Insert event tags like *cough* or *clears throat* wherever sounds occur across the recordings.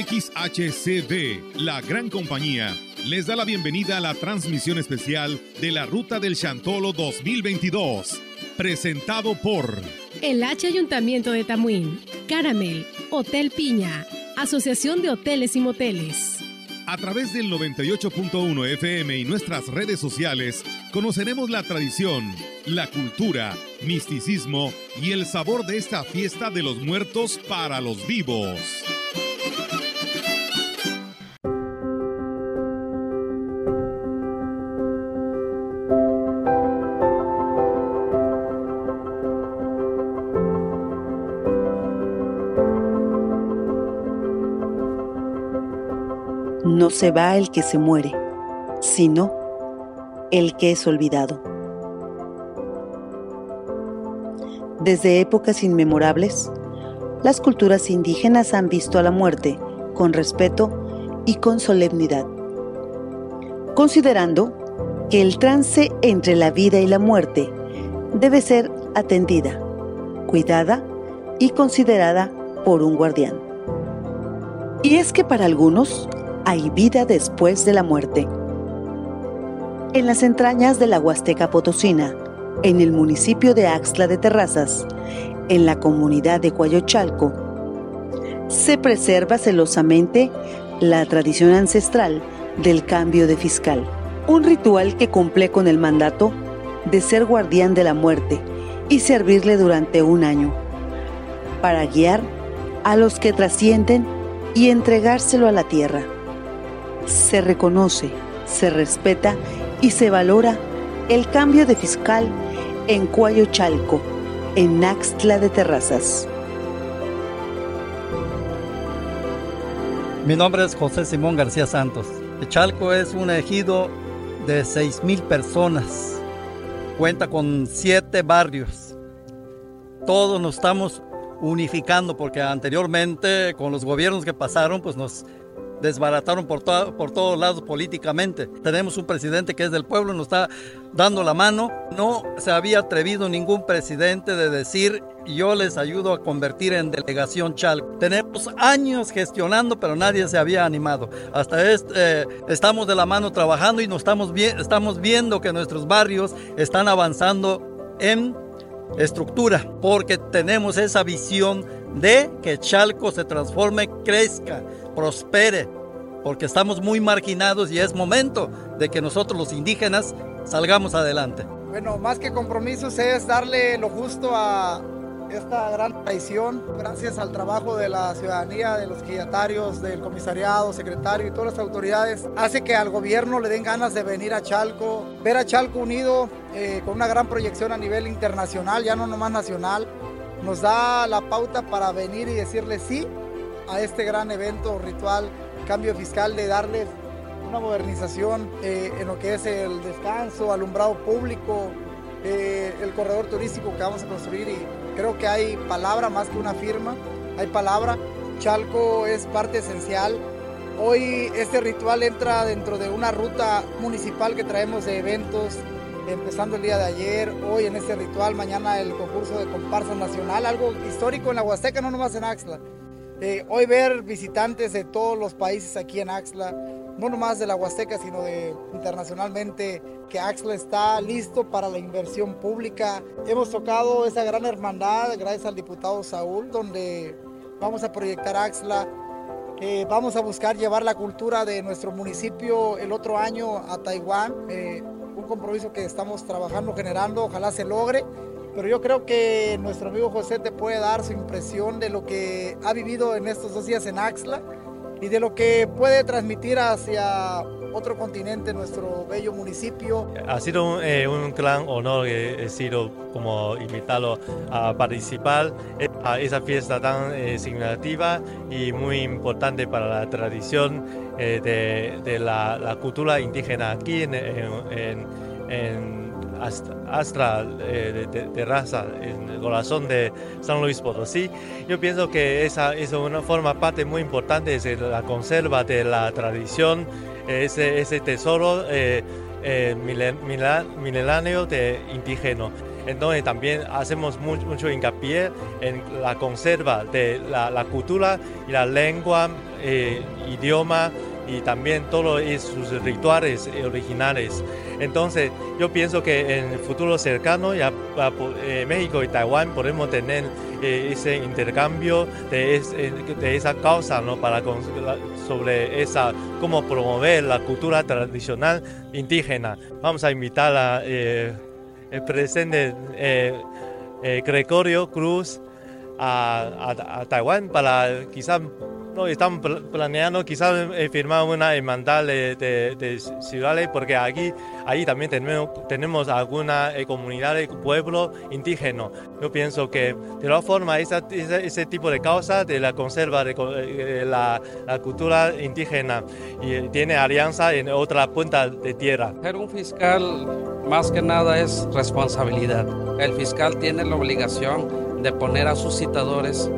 XHCD, la gran compañía, les da la bienvenida a la transmisión especial de la Ruta del Chantolo 2022, presentado por el H Ayuntamiento de Tamuín, Caramel, Hotel Piña, Asociación de Hoteles y Moteles. A través del 98.1 FM y nuestras redes sociales, conoceremos la tradición, la cultura, misticismo y el sabor de esta fiesta de los muertos para los vivos. Se va el que se muere, sino el que es olvidado. Desde épocas inmemorables, las culturas indígenas han visto a la muerte con respeto y con solemnidad, considerando que el trance entre la vida y la muerte debe ser atendida, cuidada y considerada por un guardián. Y es que para algunos hay vida después de la muerte. En las entrañas de la Huasteca Potosina, en el municipio de Axtla de Terrazas, en la comunidad de Cuayochalco, se preserva celosamente la tradición ancestral del cambio de fiscal, un ritual que cumple con el mandato de ser guardián de la muerte y servirle durante un año, para guiar a los que trascienden y entregárselo a la tierra se reconoce, se respeta y se valora el cambio de fiscal en Cuayo Chalco, en Naxtla de Terrazas. Mi nombre es José Simón García Santos. Chalco es un ejido de 6.000 personas. Cuenta con siete barrios. Todos nos estamos unificando porque anteriormente con los gobiernos que pasaron pues nos desbarataron por, por todos lados políticamente. Tenemos un presidente que es del pueblo, nos está dando la mano. No se había atrevido ningún presidente de decir yo les ayudo a convertir en delegación Chalco. Tenemos años gestionando, pero nadie se había animado. Hasta este, eh, estamos de la mano trabajando y nos estamos, estamos viendo que nuestros barrios están avanzando en estructura, porque tenemos esa visión de que Chalco se transforme, crezca, prospere, porque estamos muy marginados y es momento de que nosotros los indígenas salgamos adelante. Bueno, más que compromisos es darle lo justo a esta gran traición, gracias al trabajo de la ciudadanía, de los guillatarios, del comisariado, secretario y todas las autoridades, hace que al gobierno le den ganas de venir a Chalco, ver a Chalco unido eh, con una gran proyección a nivel internacional, ya no nomás nacional, nos da la pauta para venir y decirle sí a este gran evento ritual, cambio fiscal, de darles una modernización eh, en lo que es el descanso, alumbrado público, eh, el corredor turístico que vamos a construir y creo que hay palabra más que una firma, hay palabra. Chalco es parte esencial. Hoy este ritual entra dentro de una ruta municipal que traemos de eventos, empezando el día de ayer, hoy en este ritual, mañana el concurso de comparsa nacional, algo histórico en la Huasteca, no nomás en Axla. Hoy ver visitantes de todos los países aquí en Axla, no nomás de la Huasteca, sino de internacionalmente, que Axla está listo para la inversión pública. Hemos tocado esa gran hermandad gracias al diputado Saúl, donde vamos a proyectar Axla. Eh, vamos a buscar llevar la cultura de nuestro municipio el otro año a Taiwán. Eh, un compromiso que estamos trabajando, generando, ojalá se logre pero yo creo que nuestro amigo José te puede dar su impresión de lo que ha vivido en estos dos días en Axla y de lo que puede transmitir hacia otro continente, nuestro bello municipio. Ha sido un, eh, gran honor que he sido como invitado a participar a esa fiesta tan eh, significativa y muy importante para la tradición eh, de, la, cultura indígena aquí en, en Astra eh, de, raza en el corazón de San Luis Potosí. Yo pienso que esa es una forma parte muy importante de la conserva de la tradición, ese, ese tesoro eh, eh milenáneo de indígena. Entonces también hacemos mucho, hincapié en la conserva de la, cultura y la lengua, eh, idioma y también todos sus rituales originales. Entonces, yo pienso que en el futuro cercano ya eh, México y Taiwán podemos tener eh, ese intercambio de, esa causa ¿no? para sobre esa cómo promover la cultura tradicional indígena. Vamos a invitar a eh, el presidente Gregorio Cruz a, a Taiwán para quizás no, estamos planeando quizás eh, firmar una hermandad de, de, ciudades porque aquí ahí también tenemos, tenemos alguna eh, comunidad de pueblo indígena. Yo pienso que de todas formas esa, ese, tipo de causa de la conserva de, eh, la, la, cultura indígena y tiene alianza en otra punta de tierra. Ser un fiscal más que nada es responsabilidad. El fiscal tiene la obligación de poner a sus citadores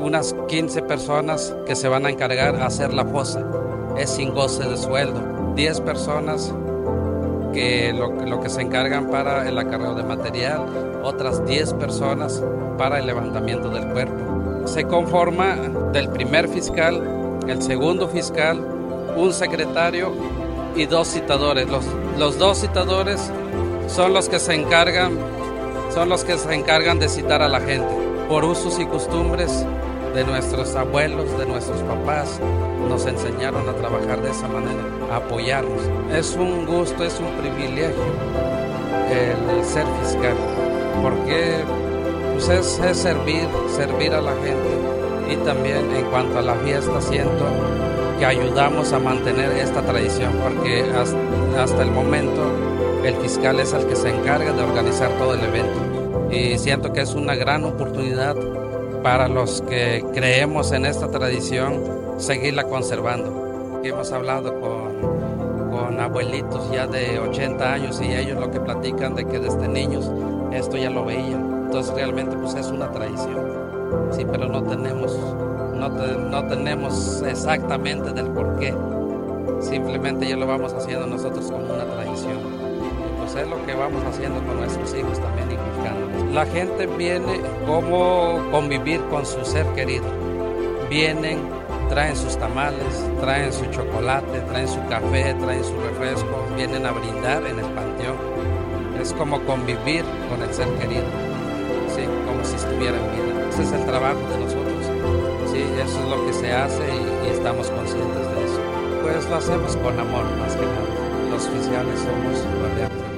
unas 15 personas que se van a encargar a hacer la fosa. Es sin goce de sueldo. 10 personas que lo, que se encargan para el acarreo de material, otras 10 personas para el levantamiento del cuerpo. Se conforma del primer fiscal, el segundo fiscal, un secretario y dos citadores. Los, los dos citadores son los que se encargan, son los que se encargan de citar a la gente. Por usos y costumbres de nuestros abuelos, de nuestros papás, nos enseñaron a trabajar de esa manera, a apoyarnos. Es un gusto, es un privilegio el ser fiscal, porque pues es, servir, servir a la gente y también en cuanto a la fiesta siento que ayudamos a mantener esta tradición, porque hasta, hasta el momento el fiscal es el que se encarga de organizar todo el evento y siento que es una gran oportunidad para los que creemos en esta tradición, seguirla conservando. Hemos hablado con, abuelitos ya de 80 años y ellos lo que platican de que desde niños esto ya lo veían. Entonces realmente pues es una tradición. Sí, pero no tenemos, no, no tenemos exactamente del por qué. Simplemente ya lo vamos haciendo nosotros como una tradición es lo que vamos haciendo con nuestros hijos también inculcándoles. La gente viene como convivir con su ser querido. Vienen, traen sus tamales, traen su chocolate, traen su café, traen su refresco, vienen a brindar en el panteón. Es como convivir con el ser querido, ¿sí? como si estuviera en vida. Ese es el trabajo de nosotros. Sí, eso es lo que se hace y, estamos conscientes de eso. Pues lo hacemos con amor más que nada. Los oficiales somos guardianes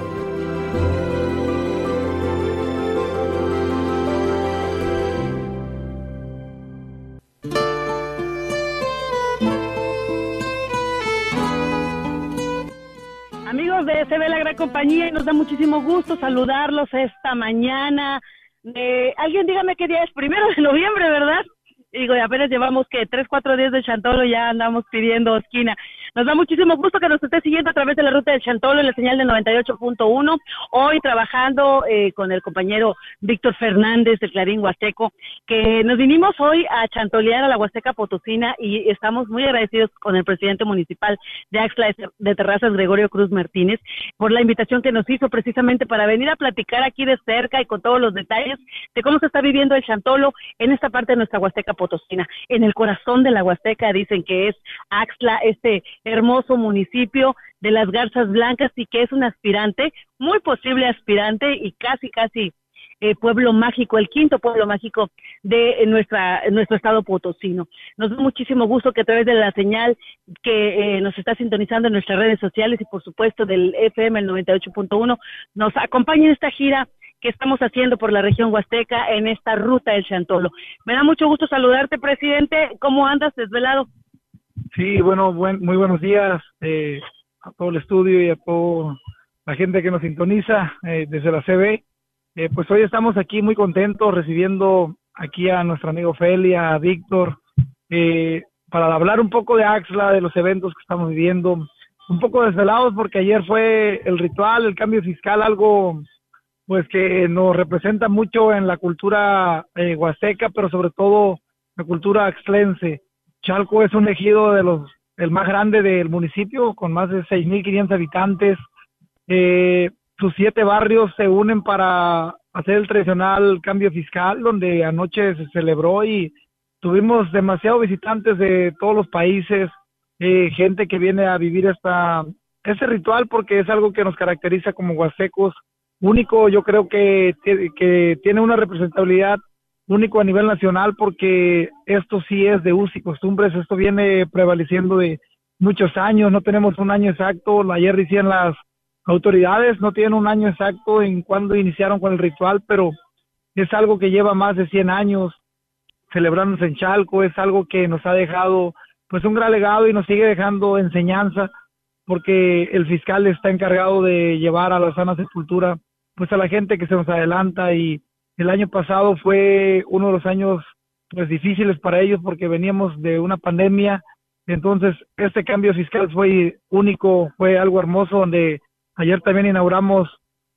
Y nos da muchísimo gusto saludarlos esta mañana. Eh, alguien dígame qué día es, primero de noviembre, ¿verdad? Digo, apenas llevamos que tres, cuatro días de Chantolo ya andamos pidiendo esquina. Nos da muchísimo gusto que nos esté siguiendo a través de la ruta del Chantolo en la señal de 98.1. Hoy trabajando eh, con el compañero Víctor Fernández de Clarín Huasteco, que nos vinimos hoy a chantolear a la Huasteca Potosina y estamos muy agradecidos con el presidente municipal de Axla de Terrazas, Gregorio Cruz Martínez, por la invitación que nos hizo precisamente para venir a platicar aquí de cerca y con todos los detalles de cómo se está viviendo el Chantolo en esta parte de nuestra Huasteca Potosina. En el corazón de la Huasteca dicen que es Axla, este hermoso municipio de las Garzas Blancas y que es un aspirante, muy posible aspirante y casi, casi eh, pueblo mágico, el quinto pueblo mágico de nuestra, nuestro estado potosino. Nos da muchísimo gusto que a través de la señal que eh, nos está sintonizando en nuestras redes sociales y por supuesto del FM el 98.1 nos acompañe en esta gira que estamos haciendo por la región huasteca en esta ruta del Chantolo. Me da mucho gusto saludarte, presidente. ¿Cómo andas desvelado? Sí, bueno, muy buenos días eh, a todo el estudio y a toda la gente que nos sintoniza eh, desde la CB. Eh, pues hoy estamos aquí muy contentos recibiendo aquí a nuestro amigo Felia, a Víctor, para hablar un poco de Axla, de los eventos que estamos viviendo, un poco desvelados porque ayer fue el ritual, el cambio fiscal, algo pues que nos representa mucho en la cultura huasteca, pero sobre todo la cultura axlense. Chalco es un ejido de los el más grande del municipio, con más de 6.500 habitantes. Eh, sus siete barrios se unen para hacer el tradicional cambio fiscal, donde anoche se celebró y tuvimos demasiados visitantes de todos los países, eh, gente que viene a vivir esta, este ritual porque es algo que nos caracteriza como huastecos, único, yo creo que, que tiene una representabilidad único a nivel nacional porque esto sí es de uso y costumbres, esto viene prevaleciendo de muchos años, no tenemos un año exacto, ayer decían las autoridades, no tienen un año exacto en cuando iniciaron con el ritual, pero es algo que lleva más de 100 años celebrándose en Chalco, es algo que nos ha dejado pues un gran legado y nos sigue dejando enseñanza porque el fiscal está encargado de llevar a la sana sepultura pues a la gente que se nos adelanta y el año pasado fue uno de los años pues difíciles para ellos porque veníamos de una pandemia entonces este cambio fiscal fue único fue algo hermoso donde ayer también inauguramos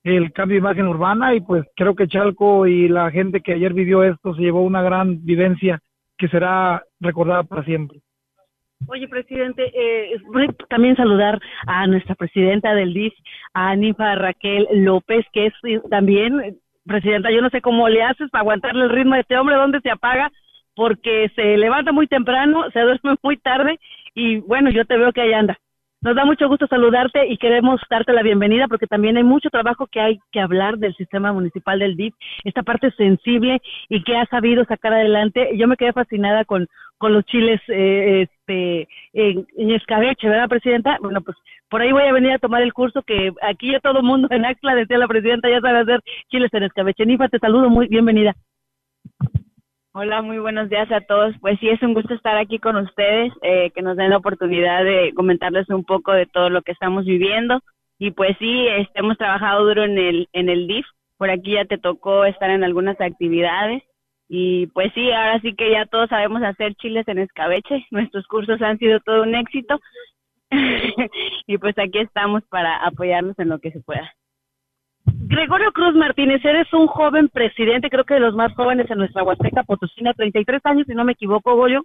el cambio de imagen urbana y pues creo que Chalco y la gente que ayer vivió esto se llevó una gran vivencia que será recordada para siempre. Oye, presidente, eh, también saludar a nuestra presidenta del DIF, a Nifa Raquel López, que es también, presidenta, yo no sé cómo le haces para aguantarle el ritmo de este hombre, dónde se apaga, porque se levanta muy temprano, *laughs* se duerme muy tarde y bueno, yo te veo que ahí anda. Nos da mucho gusto saludarte y queremos darte la bienvenida porque también hay mucho trabajo que hay que hablar del sistema municipal del DIF, esta parte sensible y que ha sabido sacar adelante. Yo me quedé fascinada con, con los chiles eh, este, en, escabeche, ¿verdad, Presidenta? Bueno, pues por ahí voy a venir a tomar el curso que aquí ya todo el mundo en Axla, decía la Presidenta, ya sabe hacer chiles en escabeche. Nifa, te saludo, muy bienvenida. Hola, muy buenos días a todos. Pues sí, es un gusto estar aquí con ustedes, eh, que nos den la oportunidad de comentarles un poco de todo lo que estamos viviendo. Y pues sí, este, hemos trabajado duro en el, en el DIF. Por aquí ya te tocó estar en algunas actividades. Y pues sí, ahora sí que ya todos sabemos hacer chiles en escabeche. *laughs* Nuestros cursos han sido todo un éxito. *laughs* y pues aquí estamos para apoyarnos en lo que se pueda. Gregorio Cruz Martínez, eres un joven presidente, creo que de los más jóvenes en nuestra Huasteca Potosina, 33 años, si no me equivoco, Goyo,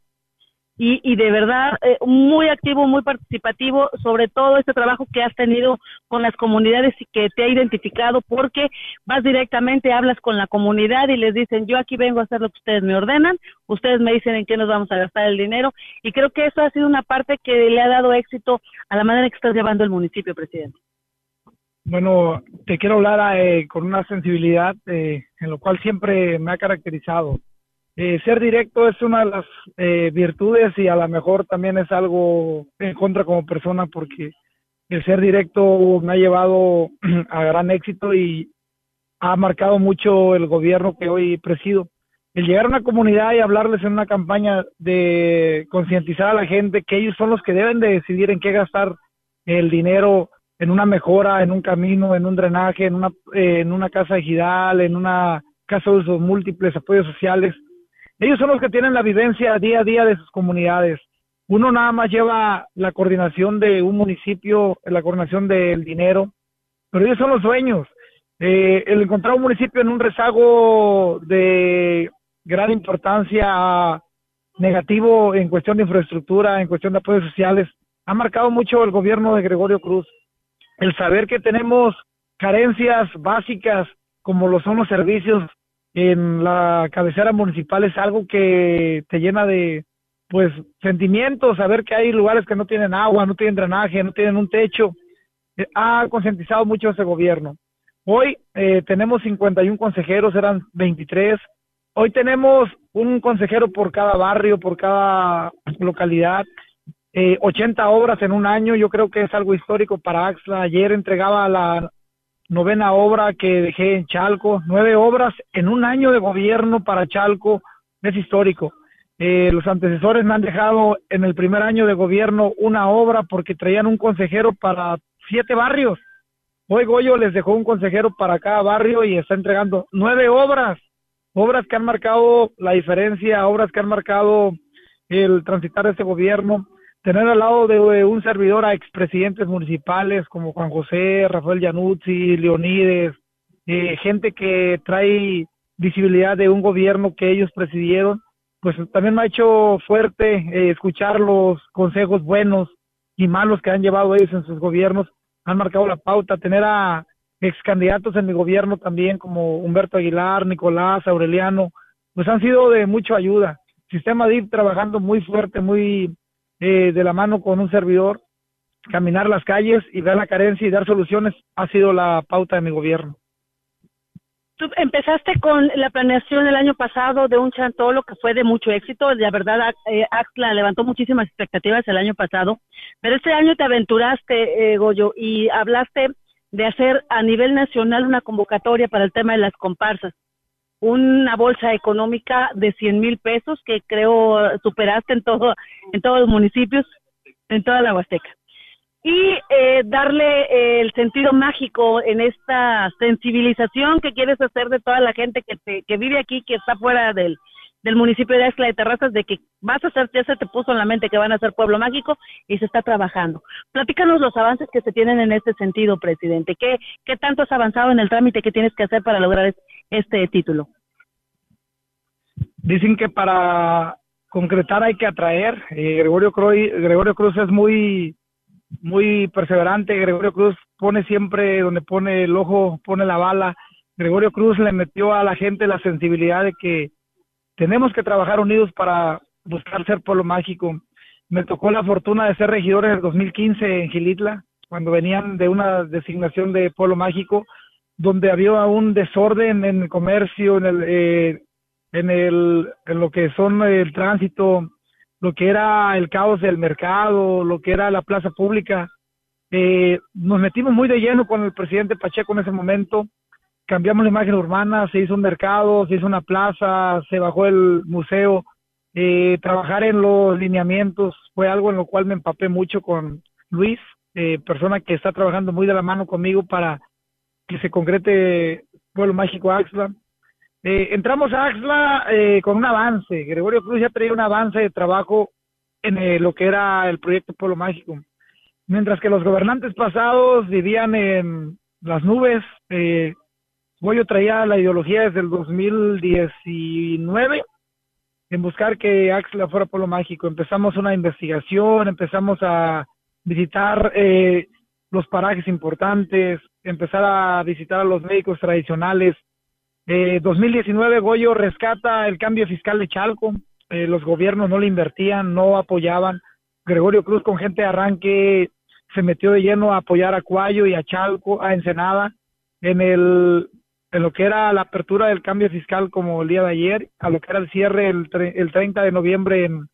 y, y de verdad eh, muy activo, muy participativo, sobre todo este trabajo que has tenido con las comunidades y que te ha identificado, porque vas directamente, hablas con la comunidad y les dicen, yo aquí vengo a hacer lo que ustedes me ordenan, ustedes me dicen en qué nos vamos a gastar el dinero, y creo que eso ha sido una parte que le ha dado éxito a la manera que estás llevando el municipio, presidente. Bueno, te quiero hablar eh, con una sensibilidad eh, en lo cual siempre me ha caracterizado. Eh, ser directo es una de las virtudes y a lo mejor también es algo en contra como persona porque el ser directo me ha llevado *clears throat* a gran éxito y ha marcado mucho el gobierno que hoy presido. El llegar a una comunidad y hablarles en una campaña de concientizar a la gente que ellos son los que deben de decidir en qué gastar el dinero en una mejora, en un camino, en un drenaje, en una, eh, en una casa ejidal, en una casa de usos múltiples, apoyos sociales. Ellos son los que tienen la vivencia día a día de sus comunidades. Uno nada más lleva la coordinación de un municipio, la coordinación del dinero, pero ellos son los dueños. Eh, el encontrar un municipio en un rezago de gran importancia negativo en cuestión de infraestructura, en cuestión de apoyos sociales, ha marcado mucho el gobierno de Gregorio Cruz el saber que tenemos carencias básicas como lo son los servicios en la cabecera municipal es algo que te llena de pues sentimientos, saber que hay lugares que no tienen agua, no tienen drenaje, no tienen un techo, eh, ha concientizado mucho ese gobierno. Hoy eh, tenemos 51 consejeros, eran 23. Hoy tenemos un consejero por cada barrio, por cada localidad eh, 80 obras en un año, yo creo que es algo histórico para Axla. Ayer entregaba la novena obra que dejé en Chalco, nueve obras en un año de gobierno para Chalco, es histórico. Eh, los antecesores me han dejado en el primer año de gobierno una obra porque traían un consejero para siete barrios. Hoy Goyo les dejó un consejero para cada barrio y está entregando nueve obras, obras que han marcado la diferencia, obras que han marcado el transitar de este gobierno tener al lado de un servidor a expresidentes municipales como Juan José, Rafael Yanuzzi, Leonides, eh, gente que trae visibilidad de un gobierno que ellos presidieron, pues también me ha hecho fuerte eh, escuchar los consejos buenos y malos que han llevado ellos en sus gobiernos, han marcado la pauta, tener a ex candidatos en mi gobierno también, como Humberto Aguilar, Nicolás, Aureliano, pues han sido de mucha ayuda. Sistema DIP trabajando muy fuerte, muy eh, de la mano con un servidor, caminar las calles y ver la carencia y dar soluciones ha sido la pauta de mi gobierno. Tú empezaste con la planeación el año pasado de un chantolo que fue de mucho éxito. La verdad, eh, Axla levantó muchísimas expectativas el año pasado, pero este año te aventuraste, eh, Goyo, y hablaste de hacer a nivel nacional una convocatoria para el tema de las comparsas. Una bolsa económica de 100 mil pesos que creo superaste en, todo, en todos los municipios, en toda la Huasteca y eh, darle eh, el sentido mágico en esta sensibilización que quieres hacer de toda la gente que, que vive aquí, que está fuera del, del municipio de Escla de Terrazas, de que vas a hacer, ya se te puso en la mente que van a ser pueblo mágico y se está trabajando. Platícanos los avances que se tienen en este sentido, presidente. ¿Qué, qué tanto has avanzado en el trámite que tienes que hacer para lograr este título? Dicen que para concretar hay que atraer. Eh, Gregorio, Cruz es muy muy perseverante. Gregorio Cruz pone siempre donde pone el ojo, pone la bala. Gregorio Cruz le metió a la gente la sensibilidad de que tenemos que trabajar unidos para buscar ser pueblo mágico. Me tocó la fortuna de ser regidor en el 2015 en Gilitla, cuando venían de una designación de pueblo mágico, donde había un desorden en el comercio, en el, eh, en el, en lo que son el tránsito, lo que era el caos del mercado, lo que era la plaza pública. Eh, nos metimos muy de lleno con el presidente Pacheco en ese momento, cambiamos la imagen urbana, se hizo un mercado, se hizo una plaza, se bajó el museo. Eh, trabajar en los lineamientos fue algo en lo cual me empapé mucho con Luis, eh, persona que está trabajando muy de la mano conmigo para que se concrete Pueblo Mágico Axla. Eh, entramos a Axla eh, con un avance. Gregorio Cruz ya traía un avance de trabajo en eh, lo que era el proyecto Pueblo Mágico. Mientras que los gobernantes pasados vivían en las nubes, eh, traía la ideología desde el 2019 en buscar que Axla fuera Pueblo Mágico. Empezamos una investigación, empezamos a visitar los parajes importantes, empezar a visitar a los médicos tradicionales, eh, 2019 Goyo rescata el cambio fiscal de Chalco, eh, los gobiernos no le invertían, no apoyaban. Gregorio Cruz con gente de arranque se metió de lleno a apoyar a Cuayo y a Chalco, a Ensenada, en el en lo que era la apertura del cambio fiscal como el día de ayer, a lo que era el cierre el, el 30 de noviembre en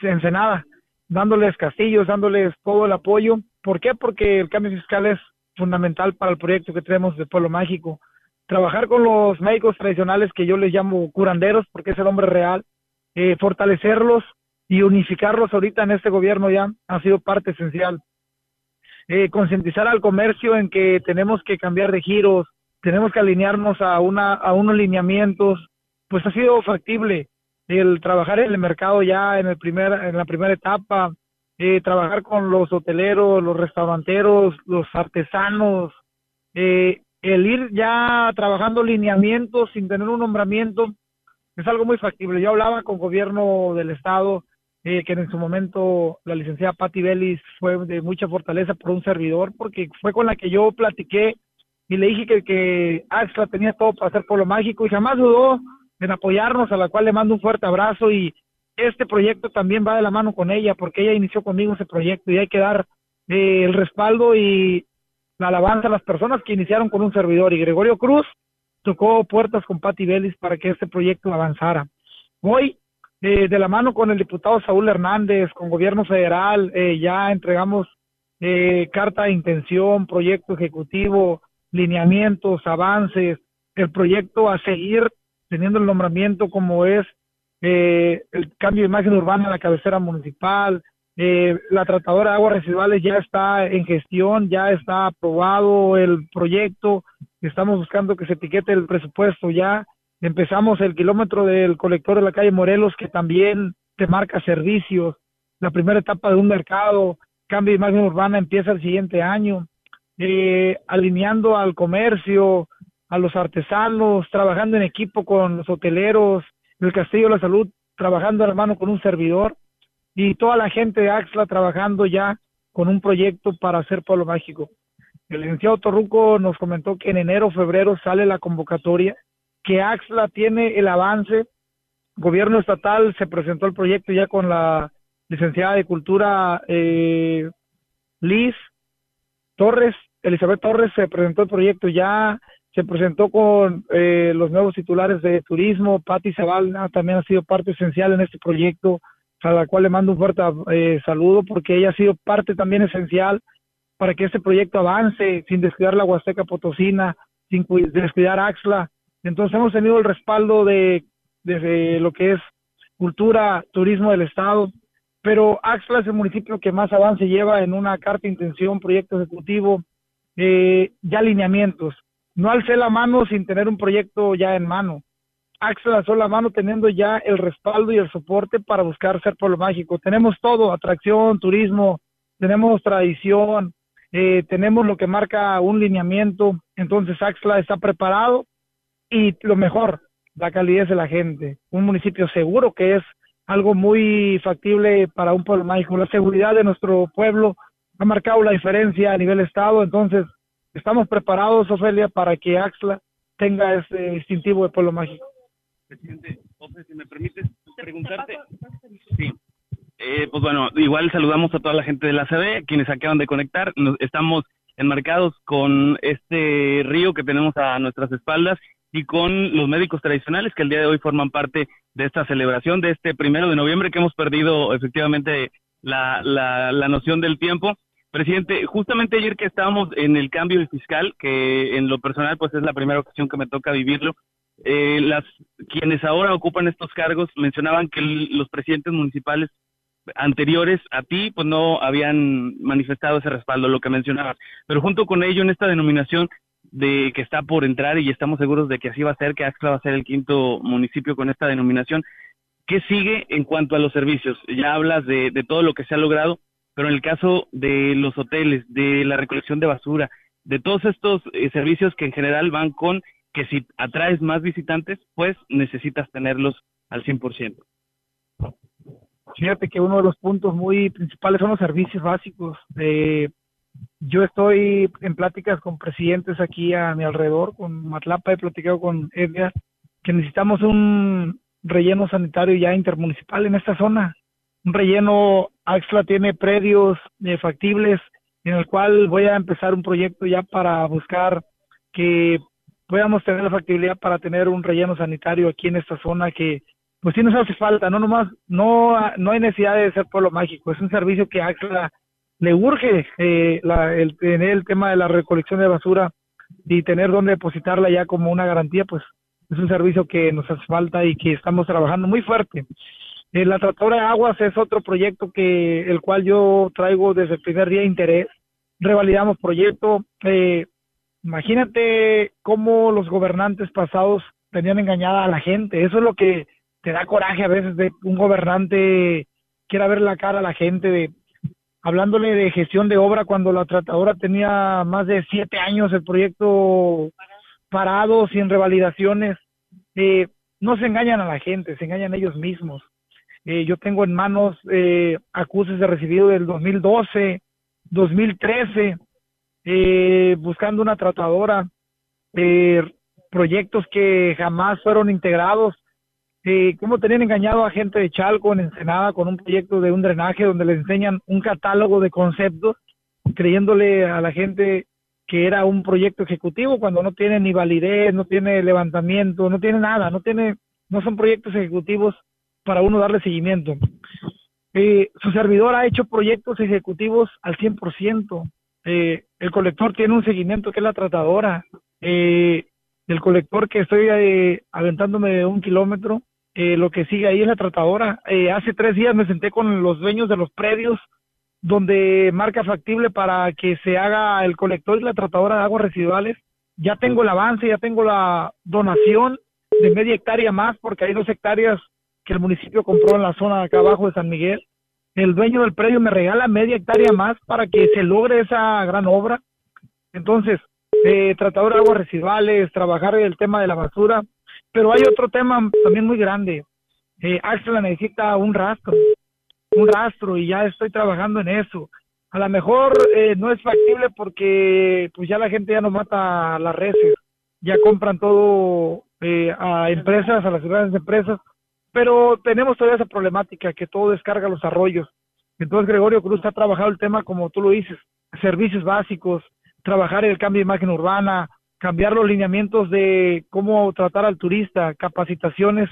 Ensenada, dándoles castillos, dándoles todo el apoyo. ¿Por qué? Porque el cambio fiscal es fundamental para el proyecto que tenemos de Pueblo Mágico trabajar con los médicos tradicionales que yo les llamo curanderos porque es el hombre real, eh, fortalecerlos y unificarlos ahorita en este gobierno ya ha sido parte esencial. Eh, concientizar al comercio en que tenemos que cambiar de giros, tenemos que alinearnos a una a unos lineamientos, pues ha sido factible el trabajar en el mercado ya en el primer en la primera etapa, eh, trabajar con los hoteleros, los restauranteros, los artesanos, eh, el ir ya trabajando lineamientos sin tener un nombramiento es algo muy factible. Yo hablaba con gobierno del estado, eh, que en su momento la licenciada Patti Bellis fue de mucha fortaleza por un servidor, porque fue con la que yo platiqué y le dije que, que Axla tenía todo para hacer Pueblo Mágico y jamás dudó en apoyarnos, a la cual le mando un fuerte abrazo y este proyecto también va de la mano con ella, porque ella inició conmigo ese proyecto y hay que dar eh, el respaldo y la alabanza a las personas que iniciaron con un servidor y Gregorio Cruz tocó puertas con Patti Vélez para que este proyecto avanzara. Hoy, eh, de la mano con el diputado Saúl Hernández, con gobierno federal, eh, ya entregamos eh, carta de intención, proyecto ejecutivo, lineamientos, avances, el proyecto a seguir teniendo el nombramiento como es el cambio de imagen urbana en la cabecera municipal, eh, la tratadora de aguas residuales ya está en gestión, ya está aprobado el proyecto, estamos buscando que se etiquete el presupuesto ya. Empezamos el kilómetro del colector de la calle Morelos, que también te marca servicios. La primera etapa de un mercado, cambio de imagen urbana empieza el siguiente año, eh, alineando al comercio, a los artesanos, trabajando en equipo con los hoteleros, el Castillo de la Salud, trabajando de la mano con un servidor y toda la gente de Axla trabajando ya con un proyecto para hacer Pueblo Mágico. El licenciado Torruco nos comentó que en enero o febrero sale la convocatoria, que Axla tiene el avance. Gobierno estatal se presentó el proyecto ya con la licenciada de Cultura eh, Liz Torres, Elizabeth Torres se presentó el proyecto ya, se presentó con eh, los nuevos titulares de turismo, Patti Zavala también ha sido parte esencial en este proyecto, a la cual le mando un fuerte eh, saludo porque ella ha sido parte también esencial para que este proyecto avance sin descuidar la Huasteca Potosina, sin descuidar Axla. Entonces hemos tenido el respaldo de, de lo que es cultura, turismo del Estado, pero Axla es el municipio que más avance lleva en una carta de intención, proyecto ejecutivo, eh, ya lineamientos. No alcé la mano sin tener un proyecto ya en mano. Axla alzó la mano teniendo ya el respaldo y el soporte para buscar ser pueblo mágico. Tenemos todo, atracción, turismo, tenemos tradición, eh, tenemos lo que marca un lineamiento. Entonces Axla está preparado y lo mejor, la calidez de la gente. Un municipio seguro que es algo muy factible para un pueblo mágico. La seguridad de nuestro pueblo ha marcado la diferencia a nivel Estado, entonces estamos preparados, Ofelia, para que Axla tenga ese distintivo de pueblo mágico. Presidente, si me permites preguntarte. Sí. Eh, pues bueno, igual saludamos a toda la gente de la CB, quienes acaban de conectar. estamos enmarcados con este río que tenemos a nuestras espaldas y con los médicos tradicionales que el día de hoy forman parte de esta celebración de este primero de noviembre que hemos perdido efectivamente la, la, la noción del tiempo. Presidente, justamente ayer que estábamos en el cambio fiscal, que en lo personal pues es la primera ocasión que me toca vivirlo, eh, las quienes ahora ocupan estos cargos mencionaban que los presidentes municipales anteriores a ti pues no habían manifestado ese respaldo, lo que mencionabas, pero junto con ello en esta denominación de que está por entrar y estamos seguros de que así va a ser, que Axla va a ser el quinto municipio con esta denominación. ¿Qué sigue en cuanto a los servicios? Ya hablas de, todo lo que se ha logrado, pero en el caso de los hoteles, de la recolección de basura, de todos estos eh, servicios que en general van con que si atraes más visitantes, pues necesitas tenerlos al 100%. Fíjate que uno de los puntos muy principales son los servicios básicos. de yo estoy en pláticas con presidentes aquí a mi alrededor, con Matlapa, he platicado con Edgar, que necesitamos un relleno sanitario ya intermunicipal en esta zona. Un relleno, Axla tiene predios eh, factibles en el cual voy a empezar un proyecto ya para buscar que podamos tener la factibilidad para tener un relleno sanitario aquí en esta zona que pues sí nos hace falta, no nomás, no, no hay necesidad de ser pueblo mágico, es un servicio que Axla le urge eh, el tener el tema de la recolección de basura y tener donde depositarla ya como una garantía, pues es un servicio que nos hace falta y que estamos trabajando muy fuerte. Eh, la tratadora de aguas es otro proyecto que el cual yo traigo desde el primer día de interés. Revalidamos proyecto. Eh, imagínate cómo los gobernantes pasados tenían engañada a la gente. Eso es lo que te da coraje a veces de un gobernante quiera ver la cara a la gente de hablándole de gestión de obra cuando la tratadora tenía más de siete años el proyecto parado, sin revalidaciones. Eh, no se engañan a la gente, se engañan ellos mismos. Eh, yo tengo en manos eh, acuses de recibido del 2012, 2013, eh, buscando una tratadora, eh, proyectos que jamás fueron integrados. Eh, cómo tenían engañado a gente de Chalco en Ensenada con un proyecto de un drenaje donde les enseñan un catálogo de conceptos, creyéndole a la gente que era un proyecto ejecutivo cuando no tiene ni validez, no tiene levantamiento, no tiene nada, no tiene, no son proyectos ejecutivos para uno darle seguimiento. Eh, su servidor ha hecho proyectos ejecutivos al 100%. Eh, el colector tiene un seguimiento que es la tratadora. Eh, el colector que estoy eh, aventándome de un kilómetro eh, lo que sigue ahí es la tratadora. Eh, hace tres días me senté con los dueños de los predios donde marca factible para que se haga el colector y la tratadora de aguas residuales. Ya tengo el avance, ya tengo la donación de media hectárea más, porque hay dos hectáreas que el municipio compró en la zona de acá abajo de San Miguel. El dueño del predio me regala media hectárea más para que se logre esa gran obra. Entonces, eh, tratadora de aguas residuales, trabajar el tema de la basura, pero hay otro tema también muy grande. Eh, Axla necesita un rastro, un rastro y ya estoy trabajando en eso. A lo mejor eh, no es factible porque pues ya la gente ya no mata las reses, ya compran todo eh, a empresas, a las grandes empresas, pero tenemos todavía esa problemática que todo descarga los arroyos. Entonces Gregorio Cruz ha trabajado el tema como tú lo dices, servicios básicos, trabajar el cambio de imagen urbana, cambiar los lineamientos de cómo tratar al turista, capacitaciones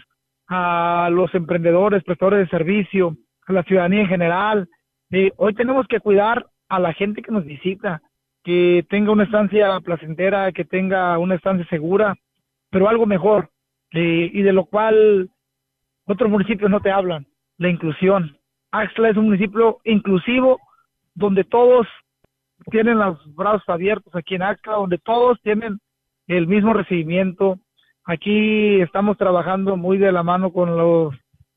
a los emprendedores, prestadores de servicio, a la ciudadanía en general. Eh, hoy tenemos que cuidar a la gente que nos visita, que tenga una estancia placentera, que tenga una estancia segura, pero algo mejor, eh, y de lo cual otros municipios no te hablan, la inclusión. Axla es un municipio inclusivo donde todos tienen los brazos abiertos aquí en Axla, donde todos tienen el mismo recibimiento. Aquí estamos trabajando muy de la mano con los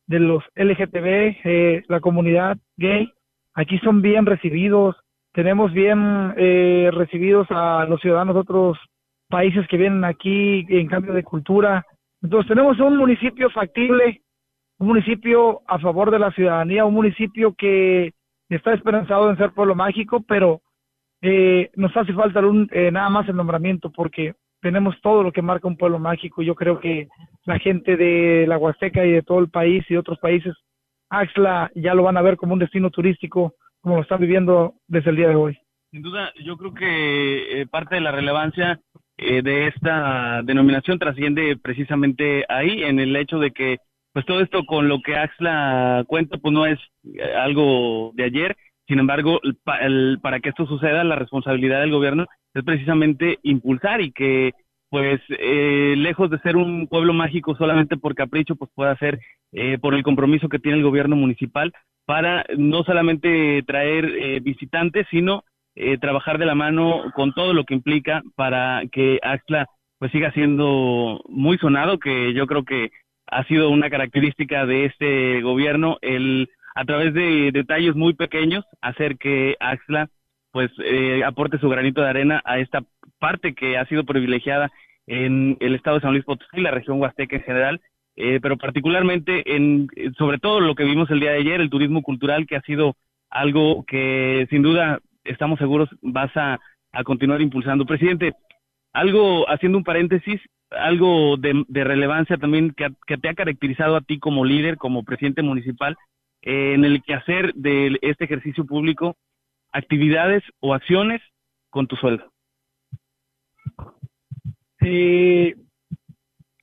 de los LGTB, eh, la comunidad gay. Aquí son bien recibidos. Tenemos bien eh, recibidos a los ciudadanos de otros países que vienen aquí en cambio de cultura. Entonces tenemos un municipio factible, un municipio a favor de la ciudadanía, un municipio que está esperanzado en ser pueblo mágico, pero eh, nos hace falta un, eh, nada más el nombramiento porque tenemos todo lo que marca un pueblo mágico. Yo creo que la gente de la Huasteca y de todo el país y otros países, Axla ya lo van a ver como un destino turístico, como lo están viviendo desde el día de hoy. Sin duda, yo creo que eh, parte de la relevancia de esta denominación trasciende precisamente ahí, en el hecho de que pues todo esto con lo que Axla cuenta, pues no es algo de ayer, sin embargo, para que esto suceda, la responsabilidad del gobierno es precisamente impulsar y que, pues, eh, lejos de ser un pueblo mágico solamente por capricho, pues pueda ser eh, por el compromiso que tiene el gobierno municipal para no solamente traer eh, visitantes, sino trabajar de la mano con todo lo que implica para que Axla pues siga siendo muy sonado, que yo creo que ha sido una característica de este gobierno el a través de detalles muy pequeños hacer que Axla pues eh, aporte su granito de arena a esta parte que ha sido privilegiada en el estado de San Luis Potosí, la región huasteca en general, eh, pero particularmente en sobre todo lo que vimos el día de ayer, el turismo cultural que ha sido algo que sin duda estamos seguros vas a, a continuar impulsando. Presidente, algo haciendo un paréntesis, algo de, de relevancia también que, que te ha caracterizado a ti como líder, como presidente municipal, en el quehacer de este ejercicio público actividades o acciones con tu sueldo? Sí,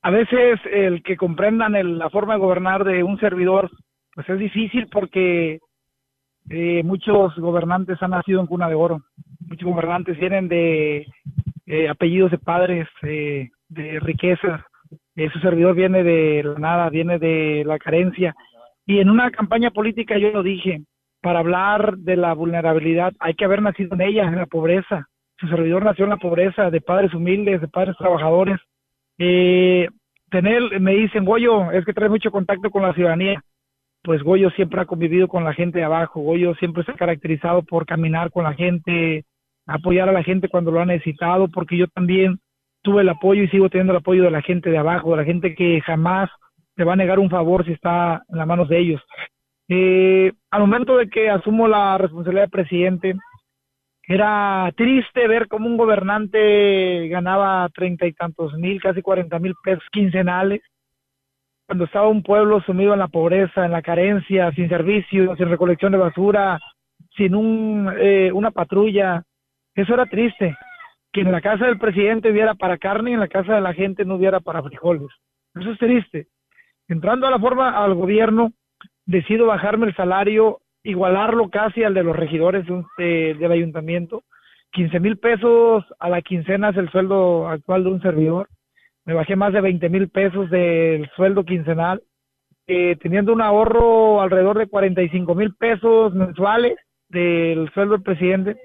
a veces el que comprendan la forma de gobernar de un servidor, pues es difícil porque eh, muchos gobernantes han nacido en cuna de oro, muchos gobernantes vienen de eh, apellidos de padres, eh, de riquezas, su servidor viene de la nada, viene de la carencia, y en una campaña política yo lo dije, para hablar de la vulnerabilidad hay que haber nacido en ella, en la pobreza. Su servidor nació en la pobreza, de padres humildes, de padres trabajadores. Eh, tener, me dicen, Goyo, es que trae mucho contacto con la ciudadanía. Pues Goyo siempre ha convivido con la gente de abajo. Goyo siempre se ha caracterizado por caminar con la gente, apoyar a la gente cuando lo ha necesitado, porque yo también tuve el apoyo y sigo teniendo el apoyo de la gente de abajo, de la gente que jamás te va a negar un favor si está en las manos de ellos. Eh, al momento de que asumo la responsabilidad de presidente, era triste ver cómo un gobernante ganaba treinta y tantos mil, casi cuarenta mil pesos quincenales, cuando estaba un pueblo sumido en la pobreza, en la carencia, sin servicios, sin recolección de basura, sin un, eh, una patrulla. Eso era triste. Que en la casa del presidente hubiera para carne y en la casa de la gente no hubiera para frijoles. Eso es triste. Entrando a la forma al gobierno, decido bajarme el salario, igualarlo casi al de los regidores del ayuntamiento. 15 mil pesos a la quincena es el sueldo actual de un servidor. Me bajé más de 20 mil pesos del sueldo quincenal, eh, teniendo un ahorro alrededor de 45 mil pesos mensuales del sueldo del presidente.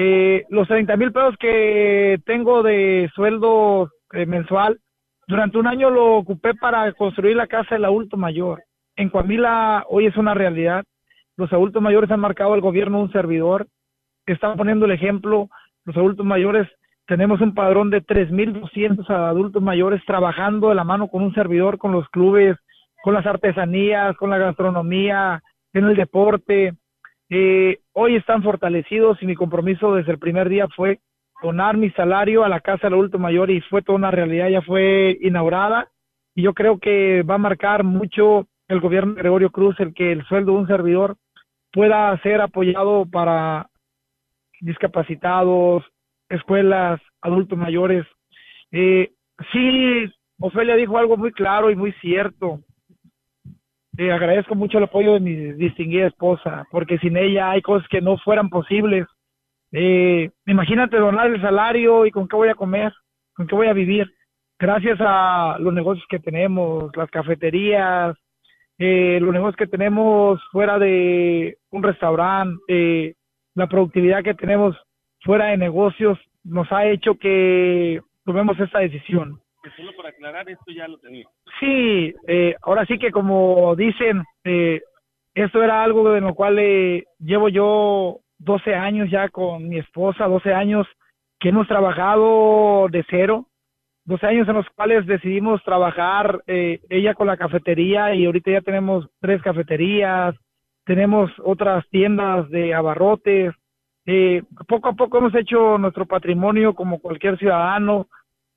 Eh, los 30 mil pesos que tengo de sueldo eh, mensual durante un año lo ocupé para construir la casa del adulto mayor. En Coamila hoy es una realidad. Los adultos mayores han marcado el gobierno un servidor. Están poniendo el ejemplo. Los adultos mayores tenemos un padrón de 3.200 adultos mayores trabajando de la mano con un servidor, con los clubes, con las artesanías, con la gastronomía, en el deporte. Eh, hoy están fortalecidos y mi compromiso desde el primer día fue donar mi salario a la Casa del Adulto Mayor y fue toda una realidad, ya fue inaugurada y yo creo que va a marcar mucho el gobierno de Gregorio Cruz el que el sueldo de un servidor pueda ser apoyado para discapacitados, escuelas, adultos mayores. Eh, sí, Ofelia dijo algo muy claro y muy cierto. Eh, agradezco mucho el apoyo de mi distinguida esposa, porque sin ella hay cosas que no fueran posibles. Eh, imagínate donar el salario y con qué voy a comer, con qué voy a vivir. Gracias a los negocios que tenemos, las cafeterías, eh, los negocios que tenemos fuera de un restaurante, eh, la productividad que tenemos fuera de negocios, nos ha hecho que tomemos esta decisión. Solo para aclarar, esto ya lo tenía. Sí, eh, ahora sí que como dicen, eh, esto era algo en lo cual eh, llevo yo 12 años ya con mi esposa, 12 años que hemos trabajado de cero, 12 años en los cuales decidimos trabajar eh, ella con la cafetería y ahorita ya tenemos tres cafeterías, tenemos otras tiendas de abarrotes, eh, poco a poco hemos hecho nuestro patrimonio como cualquier ciudadano,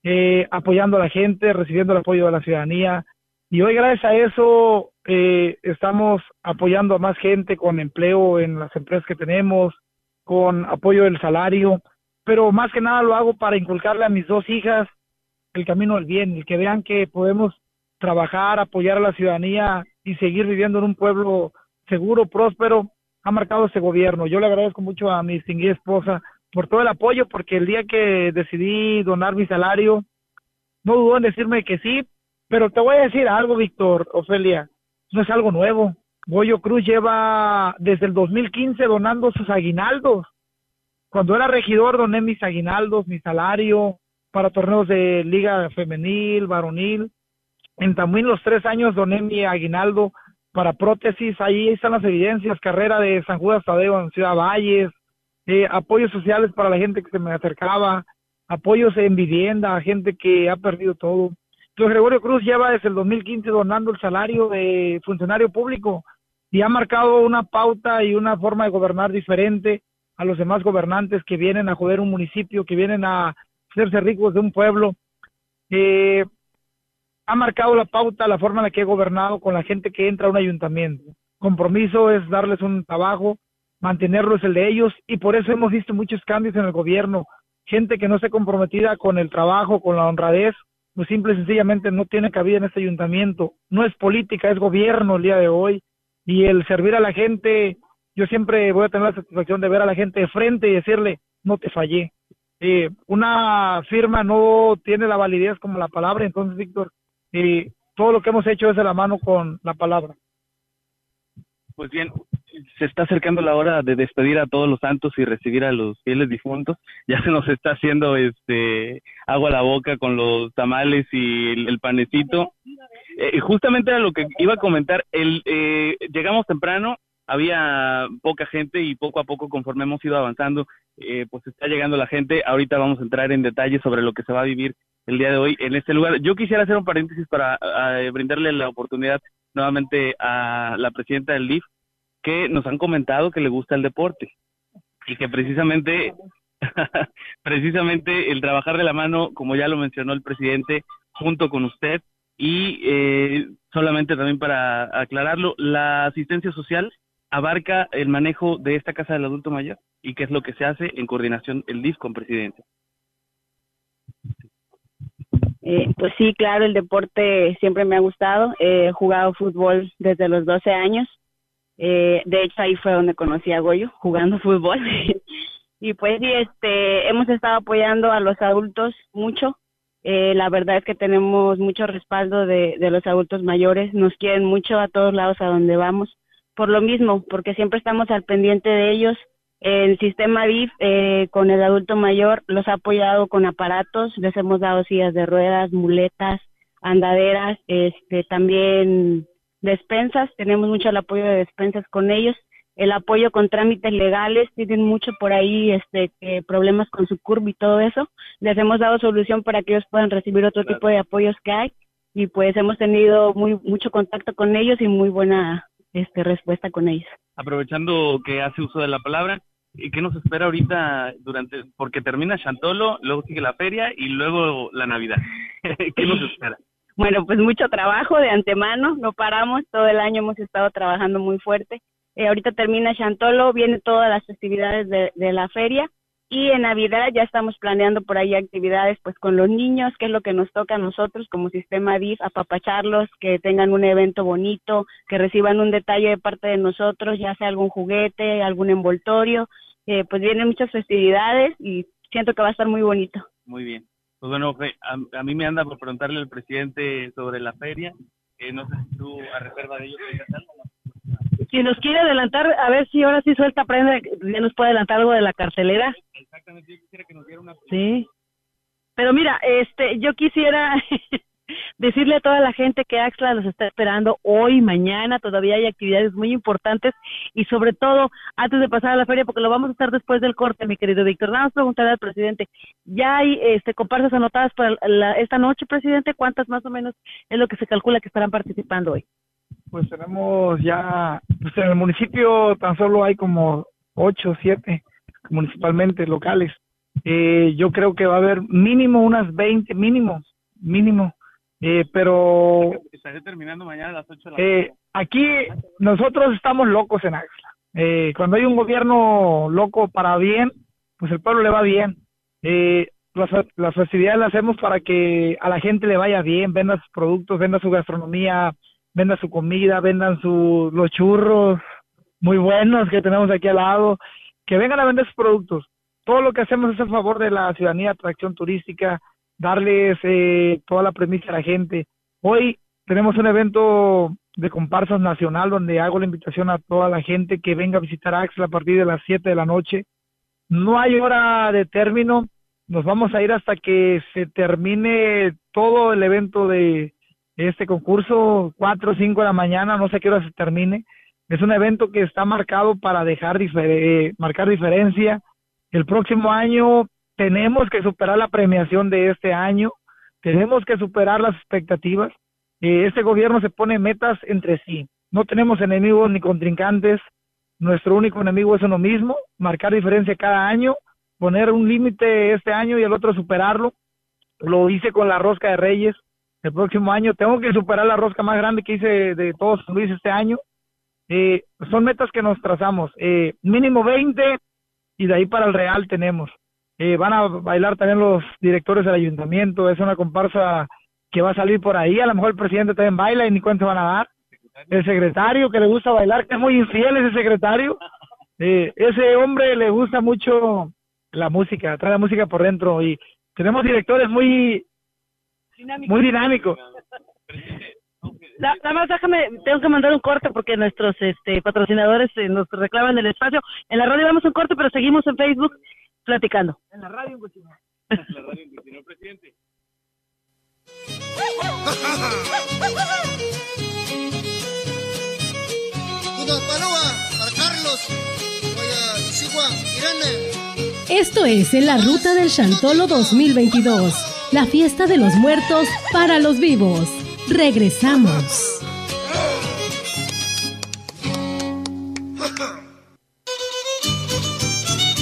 eh, apoyando a la gente, recibiendo el apoyo de la ciudadanía. Y hoy gracias a eso eh, estamos apoyando a más gente con empleo en las empresas que tenemos, con apoyo del salario, pero más que nada lo hago para inculcarle a mis dos hijas el camino del bien, el que vean que podemos trabajar, apoyar a la ciudadanía y seguir viviendo en un pueblo seguro, próspero, ha marcado ese gobierno. Yo le agradezco mucho a mi distinguida esposa por todo el apoyo, porque el día que decidí donar mi salario, no dudó en decirme que sí, pero te voy a decir algo, Víctor, Ofelia, no es algo nuevo. Goyo Cruz lleva desde el 2015 donando sus aguinaldos. Cuando era regidor doné mis aguinaldos, mi salario para torneos de liga femenil, varonil. En Tamuín los tres años doné mi aguinaldo para prótesis, ahí están las evidencias, carrera de San Judas Tadeo en Ciudad Valles, eh, apoyos sociales para la gente que se me acercaba, apoyos en vivienda a gente que ha perdido todo. Entonces Gregorio Cruz lleva desde el 2015 donando el salario de funcionario público y ha marcado una pauta y una forma de gobernar diferente a los demás gobernantes que vienen a joder un municipio, que vienen a hacerse ricos de un pueblo. Eh, ha marcado la pauta, la forma en la que he gobernado con la gente que entra a un ayuntamiento. Compromiso es darles un trabajo, mantenerlo es el de ellos y por eso hemos visto muchos cambios en el gobierno. Gente que no esté comprometida con el trabajo, con la honradez, pues simple y sencillamente no tiene cabida en este ayuntamiento. No es política, es gobierno el día de hoy. Y el servir a la gente, yo siempre voy a tener la satisfacción de ver a la gente de frente y decirle, no te fallé. Eh, una firma no tiene la validez como la palabra, entonces, Víctor, eh, todo lo que hemos hecho es de la mano con la palabra. Pues bien, se está acercando la hora de despedir a todos los santos y recibir a los fieles difuntos. *laughs* Ya se nos está haciendo este agua a la boca con los tamales y el, panecito. Eh, justamente era lo que iba a comentar. El, eh, llegamos temprano, había poca gente y poco a poco, conforme hemos ido avanzando, eh, pues está llegando la gente. Ahorita vamos a entrar en detalle sobre lo que se va a vivir el día de hoy en este lugar. Yo quisiera hacer un paréntesis para brindarle la oportunidad nuevamente a la presidenta del DIF, que nos han comentado que le gusta el deporte y que precisamente, *laughs* precisamente el trabajar de la mano, como ya lo mencionó el presidente, junto con usted, y eh, solamente también para aclararlo, la asistencia social abarca el manejo de esta casa del adulto mayor y qué es lo que se hace en coordinación el DIF con presidencia. Eh, pues sí, claro, el deporte siempre me ha gustado. He jugado fútbol desde los 12 años. Eh, de hecho, ahí fue donde conocí a Goyo, jugando *laughs* fútbol. y pues sí, este, hemos estado apoyando a los adultos mucho. Eh, la verdad es que tenemos mucho respaldo de, de los adultos mayores. Nos quieren mucho a todos lados a donde vamos. Por lo mismo, porque siempre estamos al pendiente de ellos el sistema DIF eh, con el adulto mayor los ha apoyado con aparatos, les hemos dado sillas de ruedas, muletas, andaderas, este, también despensas, tenemos mucho el apoyo de despensas con ellos, el apoyo con trámites legales, tienen mucho por ahí este eh, problemas con su curva y todo eso, les hemos dado solución para que ellos puedan recibir otro tipo de apoyos que hay y pues hemos tenido muy mucho contacto con ellos y muy buena este respuesta con ellos. aprovechando que hace uso de la palabra, ¿y qué nos espera ahorita durante, porque termina Chantolo, luego sigue la feria y luego la Navidad? *laughs* ¿Qué nos espera? Bueno, pues mucho trabajo de antemano, no paramos, todo el año hemos estado trabajando muy fuerte. Eh, ahorita termina Chantolo, vienen todas las festividades de, de la feria y en Navidad ya estamos planeando por ahí actividades pues con los niños, que es lo que nos toca a nosotros como sistema DIF, apapacharlos, que tengan un evento bonito, que reciban un detalle de parte de nosotros, ya sea algún juguete, algún envoltorio. Eh, pues vienen muchas festividades y siento que va a estar muy bonito. Muy bien. Pues bueno, a, a mí me anda por preguntarle al presidente sobre la feria. Eh, no sé si tú, a reserva de ellos, si nos quiere adelantar, a ver si ahora sí suelta prenda, ya nos puede adelantar algo de la carcelera. Exactamente, yo quisiera que nos diera una... Sí. Pero mira, este, yo quisiera *laughs* decirle a toda la gente que Axla los está esperando hoy, mañana, todavía hay actividades muy importantes y sobre todo antes de pasar a la feria, porque lo vamos a estar después del corte, mi querido Víctor. Vamos a preguntarle al presidente, ¿ya hay este, comparsas anotadas para esta noche, presidente? ¿Cuántas más o menos es lo que se calcula que estarán participando hoy? Pues tenemos ya, pues en el municipio tan solo hay como ocho, siete municipalmente locales. Eh, yo creo que va a haber mínimo unas 20, mínimo, mínimo. Eh, pero estaré terminando mañana a las 8 de la eh, aquí nosotros estamos locos en Axla. Eh, cuando hay un gobierno loco para bien, pues el pueblo le va bien. Eh, las, las festividades las hacemos para que a la gente le vaya bien, venda sus productos, venda su gastronomía, venda su comida, vendan su, los churros muy buenos que tenemos aquí al lado, que vengan a vender sus productos. Todo lo que hacemos es a favor de la ciudadanía, atracción turística, darles eh, toda la premisa a la gente. Hoy tenemos un evento de comparsas nacional donde hago la invitación a toda la gente que venga a visitar Axel a partir de las 7 de la noche. No hay hora de término, nos vamos a ir hasta que se termine todo el evento de este concurso, 4 o 5 de la mañana, no sé qué hora se termine. Es un evento que está marcado para dejar eh, marcar diferencia. El próximo año tenemos que superar la premiación de este año, tenemos que superar las expectativas. Eh, este gobierno se pone metas entre sí. No tenemos enemigos ni contrincantes. Nuestro único enemigo es uno mismo, marcar diferencia cada año, poner un límite este año y el otro superarlo. Lo hice con la rosca de Reyes. El próximo año tengo que superar la rosca más grande que hice de todos Luis este año. Eh, son metas que nos trazamos. Eh, mínimo 20 y de ahí para el Real tenemos. Eh, van a bailar también los directores del ayuntamiento, es una comparsa que va a salir por ahí, a lo mejor el presidente también baila y ni cuenta van a dar. El secretario que le gusta bailar, que es muy infiel ese secretario, *laughs* eh, ese hombre le gusta mucho la música, trae la música por dentro y tenemos directores muy, muy dinámicos. Nada más déjame, tengo que mandar un corte porque nuestros este, patrocinadores eh, nos reclaman el espacio. En la radio damos un corte, pero seguimos en Facebook platicando. En la radio en En *laughs* la radio en presidente. Esto es en la ruta del Chantolo 2022, la fiesta de los muertos para los vivos. Regresamos.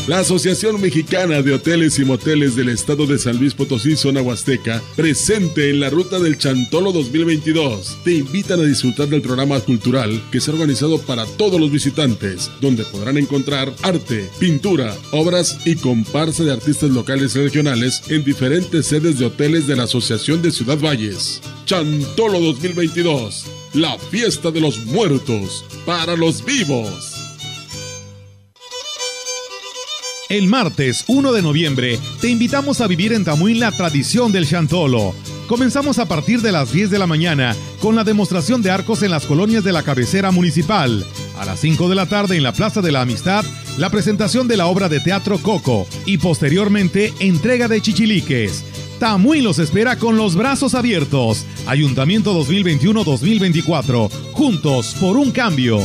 La Asociación Mexicana de Hoteles y Moteles del Estado de San Luis Potosí, zona Huasteca, presente en la Ruta del Chantolo 2022, te invitan a disfrutar del programa cultural que se ha organizado para todos los visitantes, donde podrán encontrar arte, pintura, obras y comparsa de artistas locales y regionales en diferentes sedes de hoteles de la Asociación de Ciudad Valles. Chantolo 2022, la fiesta de los muertos para los vivos. El martes 1 de noviembre te invitamos a vivir en Tamuín la tradición del Chantolo. Comenzamos a partir de las 10 de la mañana con la demostración de arcos en las colonias de la cabecera municipal. A las 5 de la tarde en la Plaza de la Amistad, la presentación de la obra de teatro Coco y posteriormente entrega de chichiliques. Tamuín los espera con los brazos abiertos. Ayuntamiento 2021-2024. Juntos por un cambio.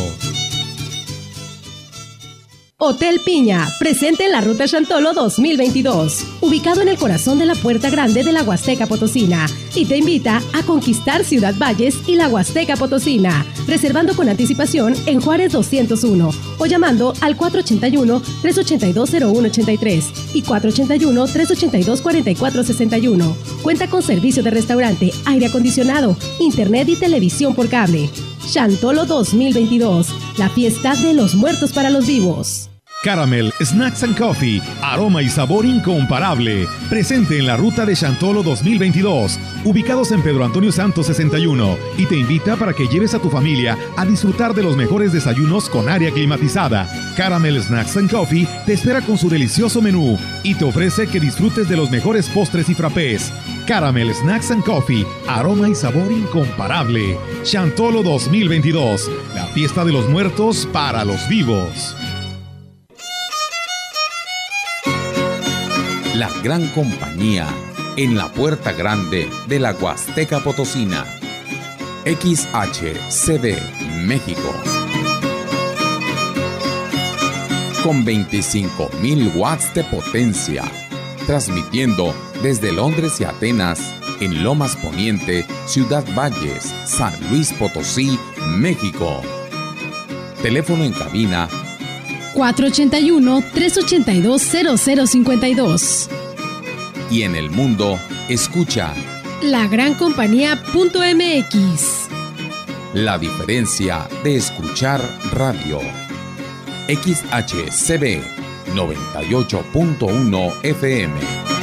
Hotel Piña, presente en la Ruta Chantolo 2022. ubicado en el corazón de la Puerta Grande de la Huasteca Potosina, y te invita a conquistar Ciudad Valles y la Huasteca Potosina, reservando con anticipación en Juárez 201 o llamando al 481-382-0183 y 481-382-4461. Cuenta con servicio de restaurante, aire acondicionado, internet y televisión por cable. Chantolo 2022, la fiesta de los muertos para los vivos. Caramel Snacks and Coffee, aroma y sabor incomparable. Presente en la ruta de Chantolo 2022, ubicados en Pedro Antonio Santos 61, y te invita para que lleves a tu familia a disfrutar de los mejores desayunos con área climatizada. Caramel Snacks and Coffee te espera con su delicioso menú y te ofrece que disfrutes de los mejores postres y frappés. Caramel Snacks and Coffee, aroma y sabor incomparable. Chantolo 2022, la fiesta de los muertos para los vivos. La gran compañía en la puerta grande de la Huasteca Potosina. XHCD México. Con 25.000 watts de potencia. Transmitiendo desde Londres y Atenas, en Lomas Poniente, Ciudad Valles, San Luis Potosí, México. Teléfono en cabina 481-382-0052. Y en el mundo, escucha lagrancompañía.mx. La diferencia de escuchar radio. XHCB 98.1 FM.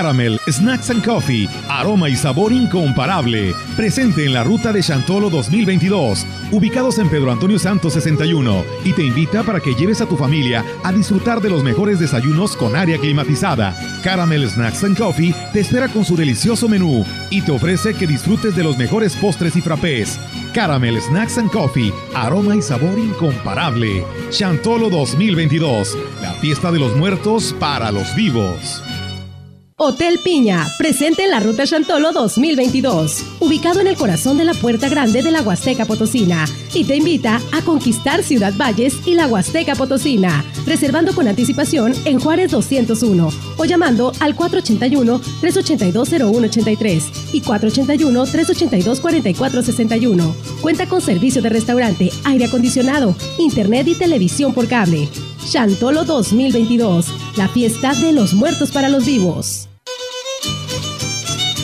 Caramel Snacks and Coffee, aroma y sabor incomparable. Presente en la ruta de Chantolo 2022, ubicados en Pedro Antonio Santos 61, y te invita para que lleves a tu familia a disfrutar de los mejores desayunos con área climatizada. Caramel Snacks and Coffee te espera con su delicioso menú y te ofrece que disfrutes de los mejores postres y frappés. Caramel Snacks and Coffee, aroma y sabor incomparable. Chantolo 2022, la fiesta de los muertos para los vivos. Hotel Piña, presente en la Ruta Chantolo 2022, ubicado en el corazón de la Puerta Grande de la Huasteca Potosina, y te invita a conquistar Ciudad Valles y la Huasteca Potosina, reservando con anticipación en Juárez 201 o llamando al 481-382-0183 y 481-382-4461. Cuenta con servicio de restaurante, aire acondicionado, internet y televisión por cable. Chantolo 2022, la fiesta de los muertos para los vivos.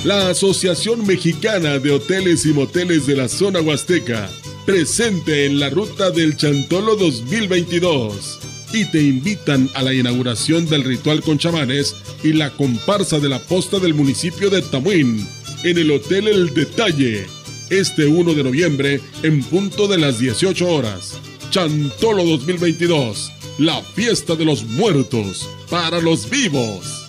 La Asociación Mexicana de Hoteles y Moteles de la Zona Huasteca, presente en la ruta del Chantolo 2022. Y te invitan a la inauguración del ritual con chamanes y la comparsa de la posta del municipio de Tamuín, en el Hotel El Detalle, este 1 de noviembre en punto de las 18 horas. Chantolo 2022, la fiesta de los muertos para los vivos.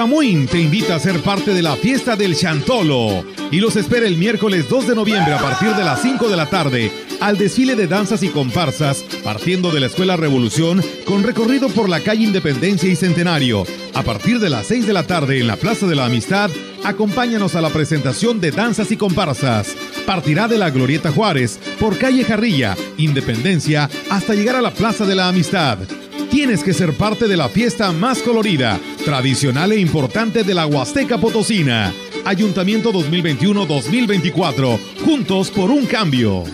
Tamuín te invita a ser parte de la fiesta del Chantolo y los espera el miércoles 2 de noviembre a partir de las 5 de la tarde al desfile de danzas y comparsas partiendo de la Escuela Revolución con recorrido por la calle Independencia y Centenario. A partir de las 6 de la tarde en la Plaza de la Amistad, acompáñanos a la presentación de danzas y comparsas. Partirá de la Glorieta Juárez por calle Jarrilla, Independencia, hasta llegar a la Plaza de la Amistad. Tienes que ser parte de la fiesta más colorida, tradicional e importante de la Huasteca Potosina. Ayuntamiento 2021-2024. Juntos por un cambio.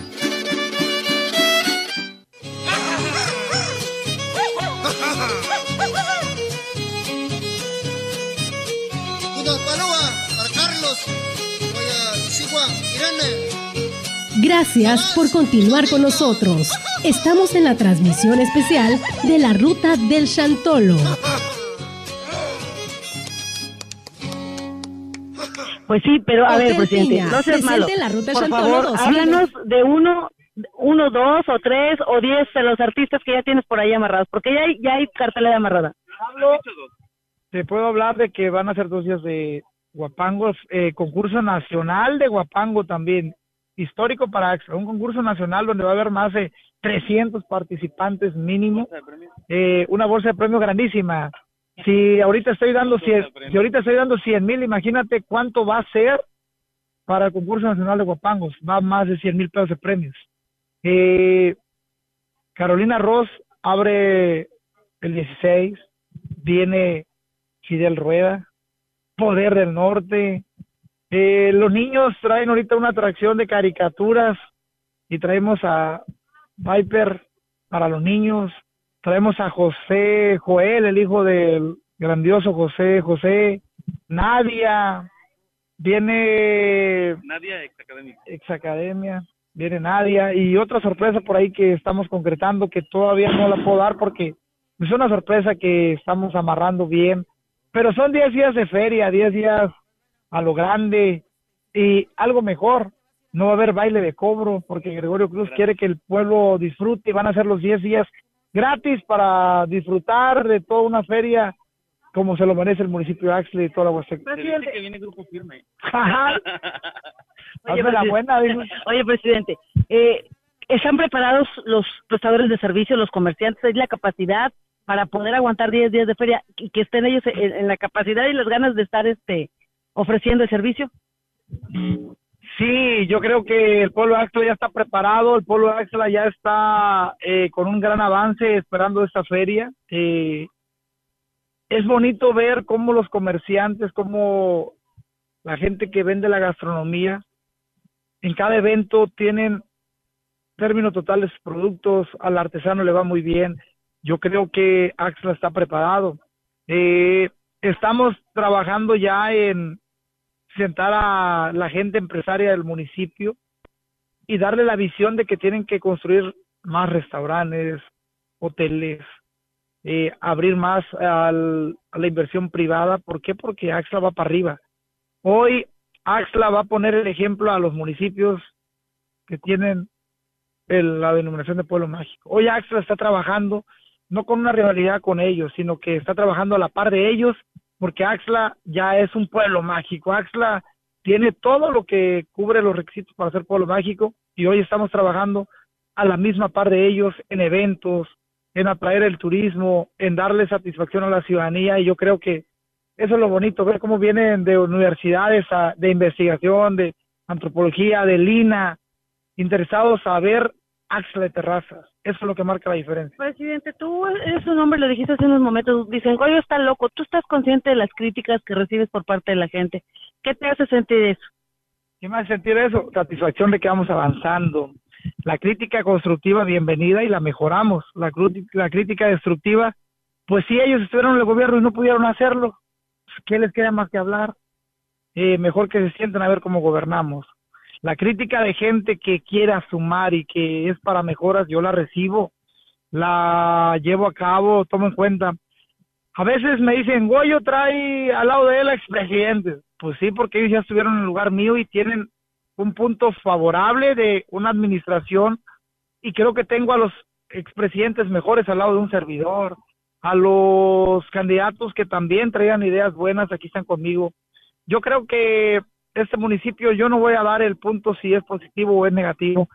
Gracias por continuar con nosotros. Estamos en la transmisión especial de la Ruta del Chantolo. Pues sí, pero a Hotel ver, presidente, Piña, no seas malo. la ruta Por Chantolo favor, 2000. háblanos de uno, uno, dos o tres o diez de los artistas que ya tienes por ahí amarrados, porque ya hay, ya hay cartelera amarrada. Te puedo hablar de que van a ser dos días de guapangos, eh, concurso nacional de guapango también, histórico para AXA, un concurso nacional donde va a haber más de 300 participantes mínimo, eh, una bolsa de premio grandísima. Si ahorita estoy dando 100, si ahorita estoy dando 100 mil, imagínate cuánto va a ser para el concurso nacional de guapangos, va más de 100 mil pesos de premios. Eh, Carolina Ross abre el 16, viene Fidel Rueda, Poder del Norte. Eh, los niños traen ahorita una atracción de caricaturas y traemos a Viper para los niños, traemos a José Joel, el hijo del grandioso José José, Nadia, viene Nadia Ex Academia. Ex Academia, viene Nadia y otra sorpresa por ahí que estamos concretando que todavía no la puedo dar porque es una sorpresa que estamos amarrando bien, pero son 10 días de feria, 10 días a lo grande y algo mejor. No va a haber baile de cobro porque Gregorio Cruz quiere que el pueblo disfrute y van a ser los 10 días gratis para disfrutar de toda una feria como se lo merece el municipio de Axley y toda la Huasteca. Presidente. que viene grupo firme. Oye, *laughs* la buena, digo. Oye, presidente, eh, ¿están preparados los prestadores de servicios, los comerciantes? ¿Hay la capacidad para poder aguantar 10 días de feria y que estén ellos en, en la capacidad y las ganas de estar este ofreciendo el servicio? Sí, yo creo que el pueblo de Axla ya está preparado, el pueblo de Axla ya está eh, con un gran avance esperando esta feria. Eh, es bonito ver cómo los comerciantes, cómo la gente que vende la gastronomía, en cada evento tienen términos totales productos, al artesano le va muy bien. Yo creo que Axla está preparado. Eh, estamos trabajando ya en sentar a la gente empresaria del municipio y darle la visión de que tienen que construir más restaurantes, hoteles, eh, abrir más al- a la inversión privada. ¿Por qué? Porque Axla va para arriba. Hoy Axla va a poner el ejemplo a los municipios que tienen el- la denominación de pueblo mágico. Hoy Axla está trabajando no con una rivalidad con ellos, sino que está trabajando a la par de ellos, porque Axla ya es un pueblo mágico. Axla tiene todo lo que cubre los requisitos para ser pueblo mágico y hoy estamos trabajando a la misma par de ellos en eventos, en atraer el turismo, en darle satisfacción a la ciudadanía y yo creo que eso es lo bonito, ver cómo vienen de universidades a- de investigación, de antropología, de Lina, interesados a ver Axla de Terrazas. Eso es lo que marca la diferencia. Presidente, tú eres un hombre, lo dijiste hace unos momentos, dicen, Goyo está loco, tú estás consciente de las críticas que recibes por parte de la gente. ¿Qué te hace sentir eso? ¿Qué me hace sentir eso? Satisfacción de que vamos avanzando. La crítica constructiva, bienvenida y la mejoramos. La, la crítica destructiva, pues si ellos estuvieron en el gobierno y no pudieron hacerlo, pues, ¿qué les queda más que hablar? Eh, mejor que se sienten a ver cómo gobernamos. La crítica de gente que quiera sumar y que es para mejoras, yo la recibo, la llevo a cabo, tomo en cuenta. A veces me dicen, Goyo trae al lado de él expresidentes. Pues sí, porque ellos ya estuvieron en el lugar mío y tienen un punto favorable de una administración y creo que tengo a los expresidentes mejores al lado de un servidor, a los candidatos que también traían ideas buenas, aquí están conmigo. Yo creo que este municipio yo no voy a dar el punto si es positivo o es negativo.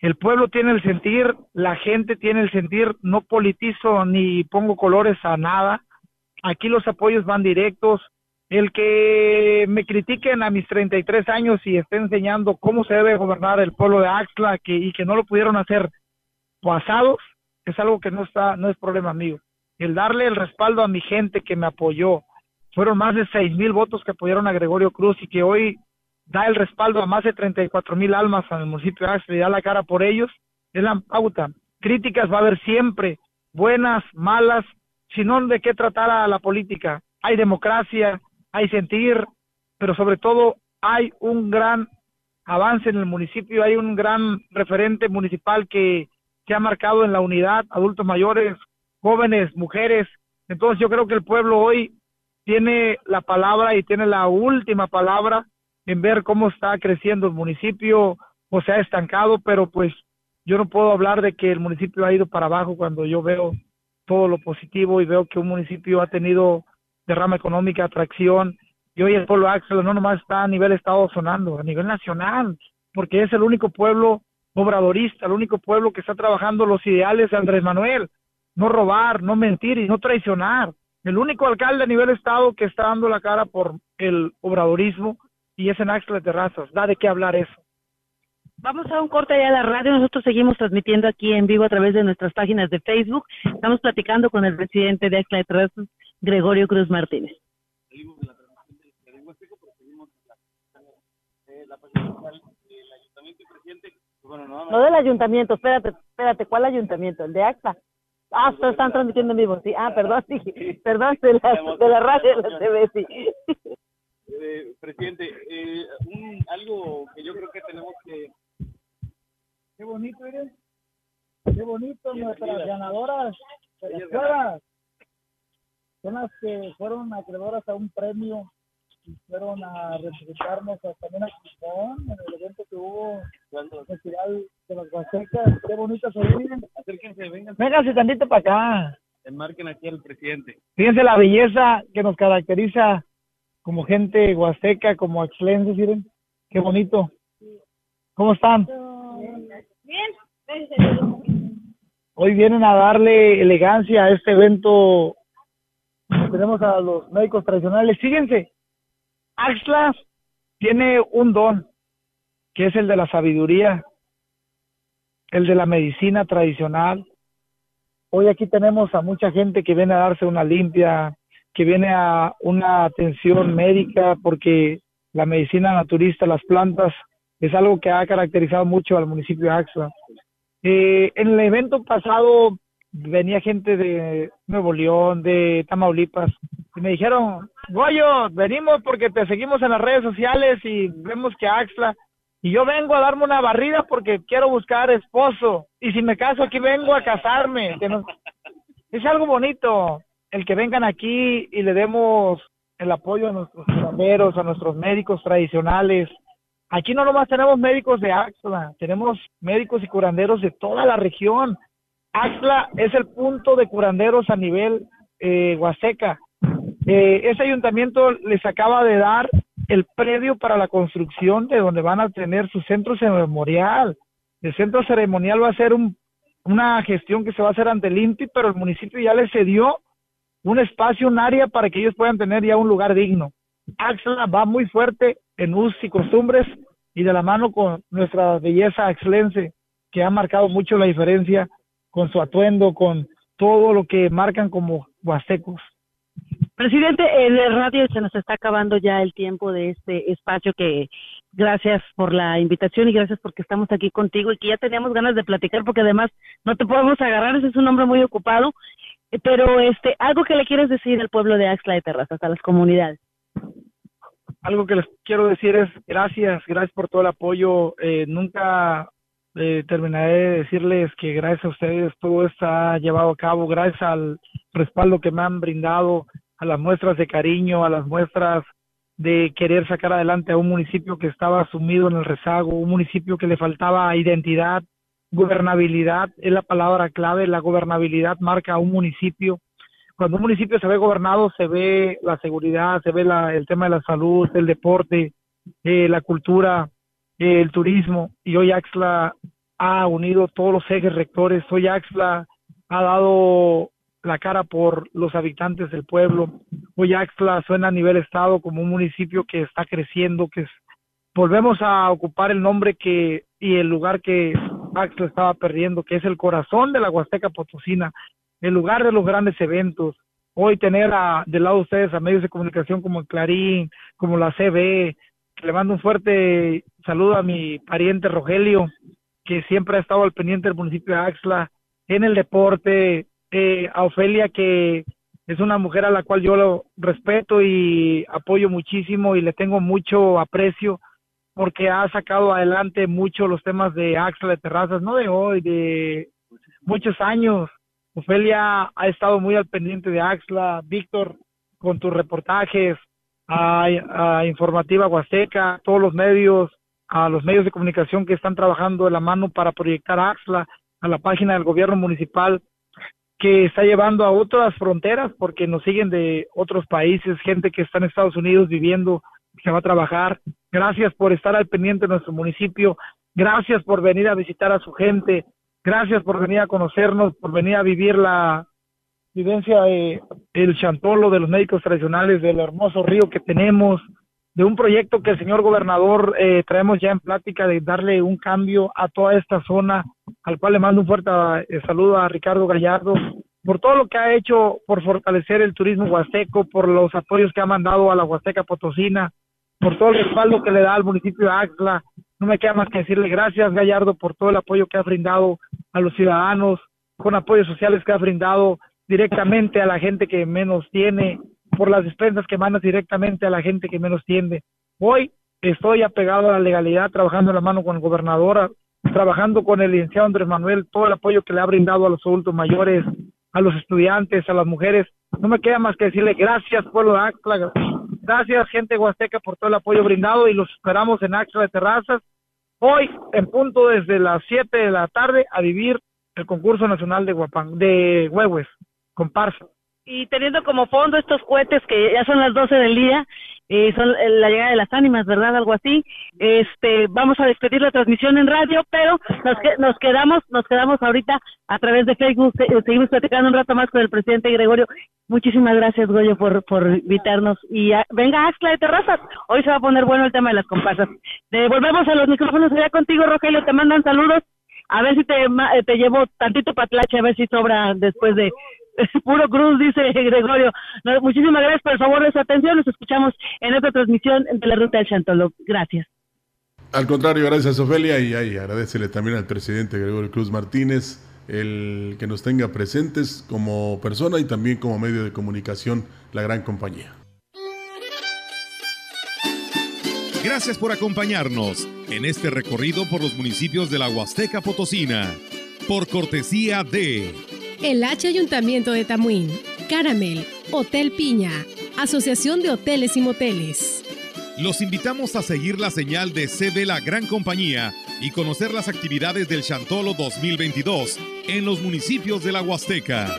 El pueblo tiene el sentir, la gente tiene el sentir, no politizo ni pongo colores a nada. Aquí los apoyos van directos. El que me critiquen a mis 33 años y esté enseñando cómo se debe gobernar el pueblo de Axla que, y que no lo pudieron hacer pasados, es algo que no está, no es problema mío. El darle el respaldo a mi gente que me apoyó, fueron más de seis mil votos que apoyaron a Gregorio Cruz y que hoy da el respaldo a más de 34 mil almas el municipio de Axla y da la cara por ellos, es la pauta. Críticas va a haber siempre, buenas, malas, sino de qué tratar a la política. Hay democracia, hay sentir, pero sobre todo hay un gran avance en el municipio, hay un gran referente municipal que se ha marcado en la unidad, adultos mayores, jóvenes, mujeres. Entonces yo creo que el pueblo hoy tiene la palabra y tiene la última palabra en ver cómo está creciendo el municipio o se ha estancado, pero pues yo no puedo hablar de que el municipio ha ido para abajo cuando yo veo todo lo positivo y veo que un municipio ha tenido derrama económica, atracción, y hoy el pueblo Axel no nomás está a nivel estado sonando, a nivel nacional, porque es el único pueblo obradorista, el único pueblo que está trabajando los ideales de Andrés Manuel, no robar, no mentir y no traicionar. El único alcalde a nivel estado que está dando la cara por el obradorismo y es en Axla de Terrazas. Da de qué hablar eso. Vamos a un corte allá a la radio. Nosotros seguimos transmitiendo aquí en vivo a través de nuestras páginas de Facebook. Estamos platicando con el presidente de Axla de Terrazas, Gregorio Cruz Martínez. No del ayuntamiento, espérate, espérate, ¿cuál ayuntamiento? ¿El de AXA? Ah, ustedes están transmitiendo en vivo, sí. Ah, perdón, sí, *laughs* perdón, de la, de la radio de la TV, sí. *laughs* Eh, presidente, eh, un, algo que yo creo que tenemos que... Qué bonito, miren. Qué bonito, nuestras ganadoras. Son las que fueron acreedoras a un premio fueron a representarnos a- también a Quijón en el evento que hubo en el Festival de las Huastecas. Qué bonito se viven. Acérquense, vengan, Vénganse tantito para acá. enmarquen aquí al presidente. Fíjense la belleza que nos caracteriza como gente huasteca, como excelenses, miren. Qué bonito. ¿Cómo están? Bien, Hoy vienen a darle elegancia a este evento. Tenemos a los médicos tradicionales. Fíjense, Axla tiene un don, que es el de la sabiduría, el de la medicina tradicional. Hoy aquí tenemos a mucha gente que viene a darse una limpia, que viene a una atención médica, porque la medicina naturista, las plantas, es algo que ha caracterizado mucho al municipio de Axla. Eh, en el evento pasado venía gente de Nuevo León, de Tamaulipas, y me dijeron, Goyo, venimos porque te seguimos en las redes sociales y vemos que Axla, y yo vengo a darme una barrida porque quiero buscar esposo, y si me caso aquí vengo a casarme. Es algo bonito el que vengan aquí y le demos el apoyo a nuestros curanderos, a nuestros médicos tradicionales, Aquí no nomás tenemos médicos de Axla, tenemos médicos y curanderos de toda la región. Axla es el punto de curanderos a nivel eh, Huasteca. Eh, ese ayuntamiento les acaba de dar el predio para la construcción de donde van a tener su centro ceremonial. El centro ceremonial va a ser un, una gestión que se va a hacer ante el INPI, pero el municipio ya les cedió un espacio, un área para que ellos puedan tener ya un lugar digno. Axla va muy fuerte en usos y costumbres y de la mano con nuestra belleza axlense, que ha marcado mucho la diferencia con su atuendo, con todo lo que marcan como huastecos. Presidente, en el radio se nos está acabando ya el tiempo de este espacio que gracias por la invitación y gracias porque estamos aquí contigo y que ya teníamos ganas de platicar porque además no te podemos agarrar, ese es un hombre muy ocupado, Eh, pero este algo que le quieres decir al pueblo de Axla de Terrazas, a las comunidades. Algo que les quiero decir es gracias, gracias por todo el apoyo. Eh, nunca eh, terminaré de decirles que gracias a ustedes todo está llevado a cabo, gracias al respaldo que me han brindado, a las muestras de cariño, a las muestras de querer sacar adelante a un municipio que estaba sumido en el rezago, un municipio que le faltaba identidad, gobernabilidad, es la palabra clave, la gobernabilidad marca a un municipio. Cuando un municipio se ve gobernado, se ve la seguridad, se ve la- el tema de la salud, el deporte, eh, la cultura, el turismo, y hoy Axla ha unido todos los ejes rectores, hoy Axla ha dado la cara por los habitantes del pueblo, hoy Axla suena a nivel estado como un municipio que está creciendo, que es, volvemos a ocupar el nombre que y el lugar que Axla estaba perdiendo, que es el corazón de la Huasteca Potosina, el lugar de los grandes eventos. Hoy tener a, del lado de ustedes a medios de comunicación como el Clarín, como la CB, le mando un fuerte saludo a mi pariente Rogelio, que siempre ha estado al pendiente del municipio de Axla, en el deporte, eh, a Ofelia, que es una mujer a la cual yo lo respeto y apoyo muchísimo y le tengo mucho aprecio porque ha sacado adelante mucho los temas de Axla de Terrazas, no de hoy, de muchos años. Ofelia ha estado muy al pendiente de Axla, Víctor, con tus reportajes, a, a Informativa Huasteca, todos los medios, a los medios de comunicación que están trabajando de la mano para proyectar Axla, a la página del gobierno municipal que está llevando a otras fronteras porque nos siguen de otros países, gente que está en Estados Unidos viviendo, que va a trabajar. Gracias por estar al pendiente de nuestro municipio, gracias por venir a visitar a su gente, gracias por venir a conocernos, por venir a vivir la vivencia de el chantolo, de los médicos tradicionales, del hermoso río que tenemos, de un proyecto que el señor gobernador eh, traemos ya en plática de darle un cambio a toda esta zona, al cual le mando un fuerte eh, saludo a Ricardo Gallardo por todo lo que ha hecho por fortalecer el turismo huasteco, por los apoyos que ha mandado a la Huasteca Potosina, por todo el respaldo que le da al municipio de Axla. No me queda más que decirle gracias, Gallardo, por todo el apoyo que ha brindado a los ciudadanos, con apoyos sociales que ha brindado directamente a la gente que menos tiene, por las despensas que mandas directamente a la gente que menos tiene. Hoy estoy apegado a la legalidad, trabajando en la mano con el gobernador, trabajando con el licenciado Andrés Manuel, todo el apoyo que le ha brindado a los adultos mayores, a los estudiantes, a las mujeres. No me queda más que decirle gracias, pueblo de Axla, gracias, gente huasteca, por todo el apoyo brindado y los esperamos en Axla de Terrazas. Hoy, en punto desde las 7 de la tarde, a vivir el concurso nacional de, Guapán, de comparsa y teniendo como fondo estos cohetes que ya son las 12 del día, y son la llegada de las ánimas, ¿verdad? Algo así. Este, vamos a despedir la transmisión en radio, pero nos, nos quedamos, nos quedamos ahorita a través de Facebook, seguimos platicando un rato más con el presidente Gregorio. Muchísimas gracias, Goyo, por, por invitarnos. Y venga, Axla de Terrazas, hoy se va a poner bueno el tema de las comparsas. volvemos a los micrófonos allá contigo, Rogelio, te mandan saludos. A ver si te, te llevo tantito patlache, a ver si sobra después de, *laughs* Puro cruz, dice *laughs* Gregorio. muchísimas gracias por el favor de su atención. Nos escuchamos en esta transmisión de la Ruta del Chantolo. Gracias. Al contrario, gracias Ofelia y ahí agradecele también al presidente Gregorio Cruz Martínez el que nos tenga presentes como persona y también como medio de comunicación la gran compañía. Gracias por acompañarnos en este recorrido por los municipios de la Huasteca Potosina, por cortesía de el H Ayuntamiento de Tamuín, Caramel, Hotel Piña, Asociación de Hoteles y Moteles. Los invitamos a seguir la señal de CB La Gran Compañía y conocer las actividades del Chantolo 2022 en los municipios de la Huasteca.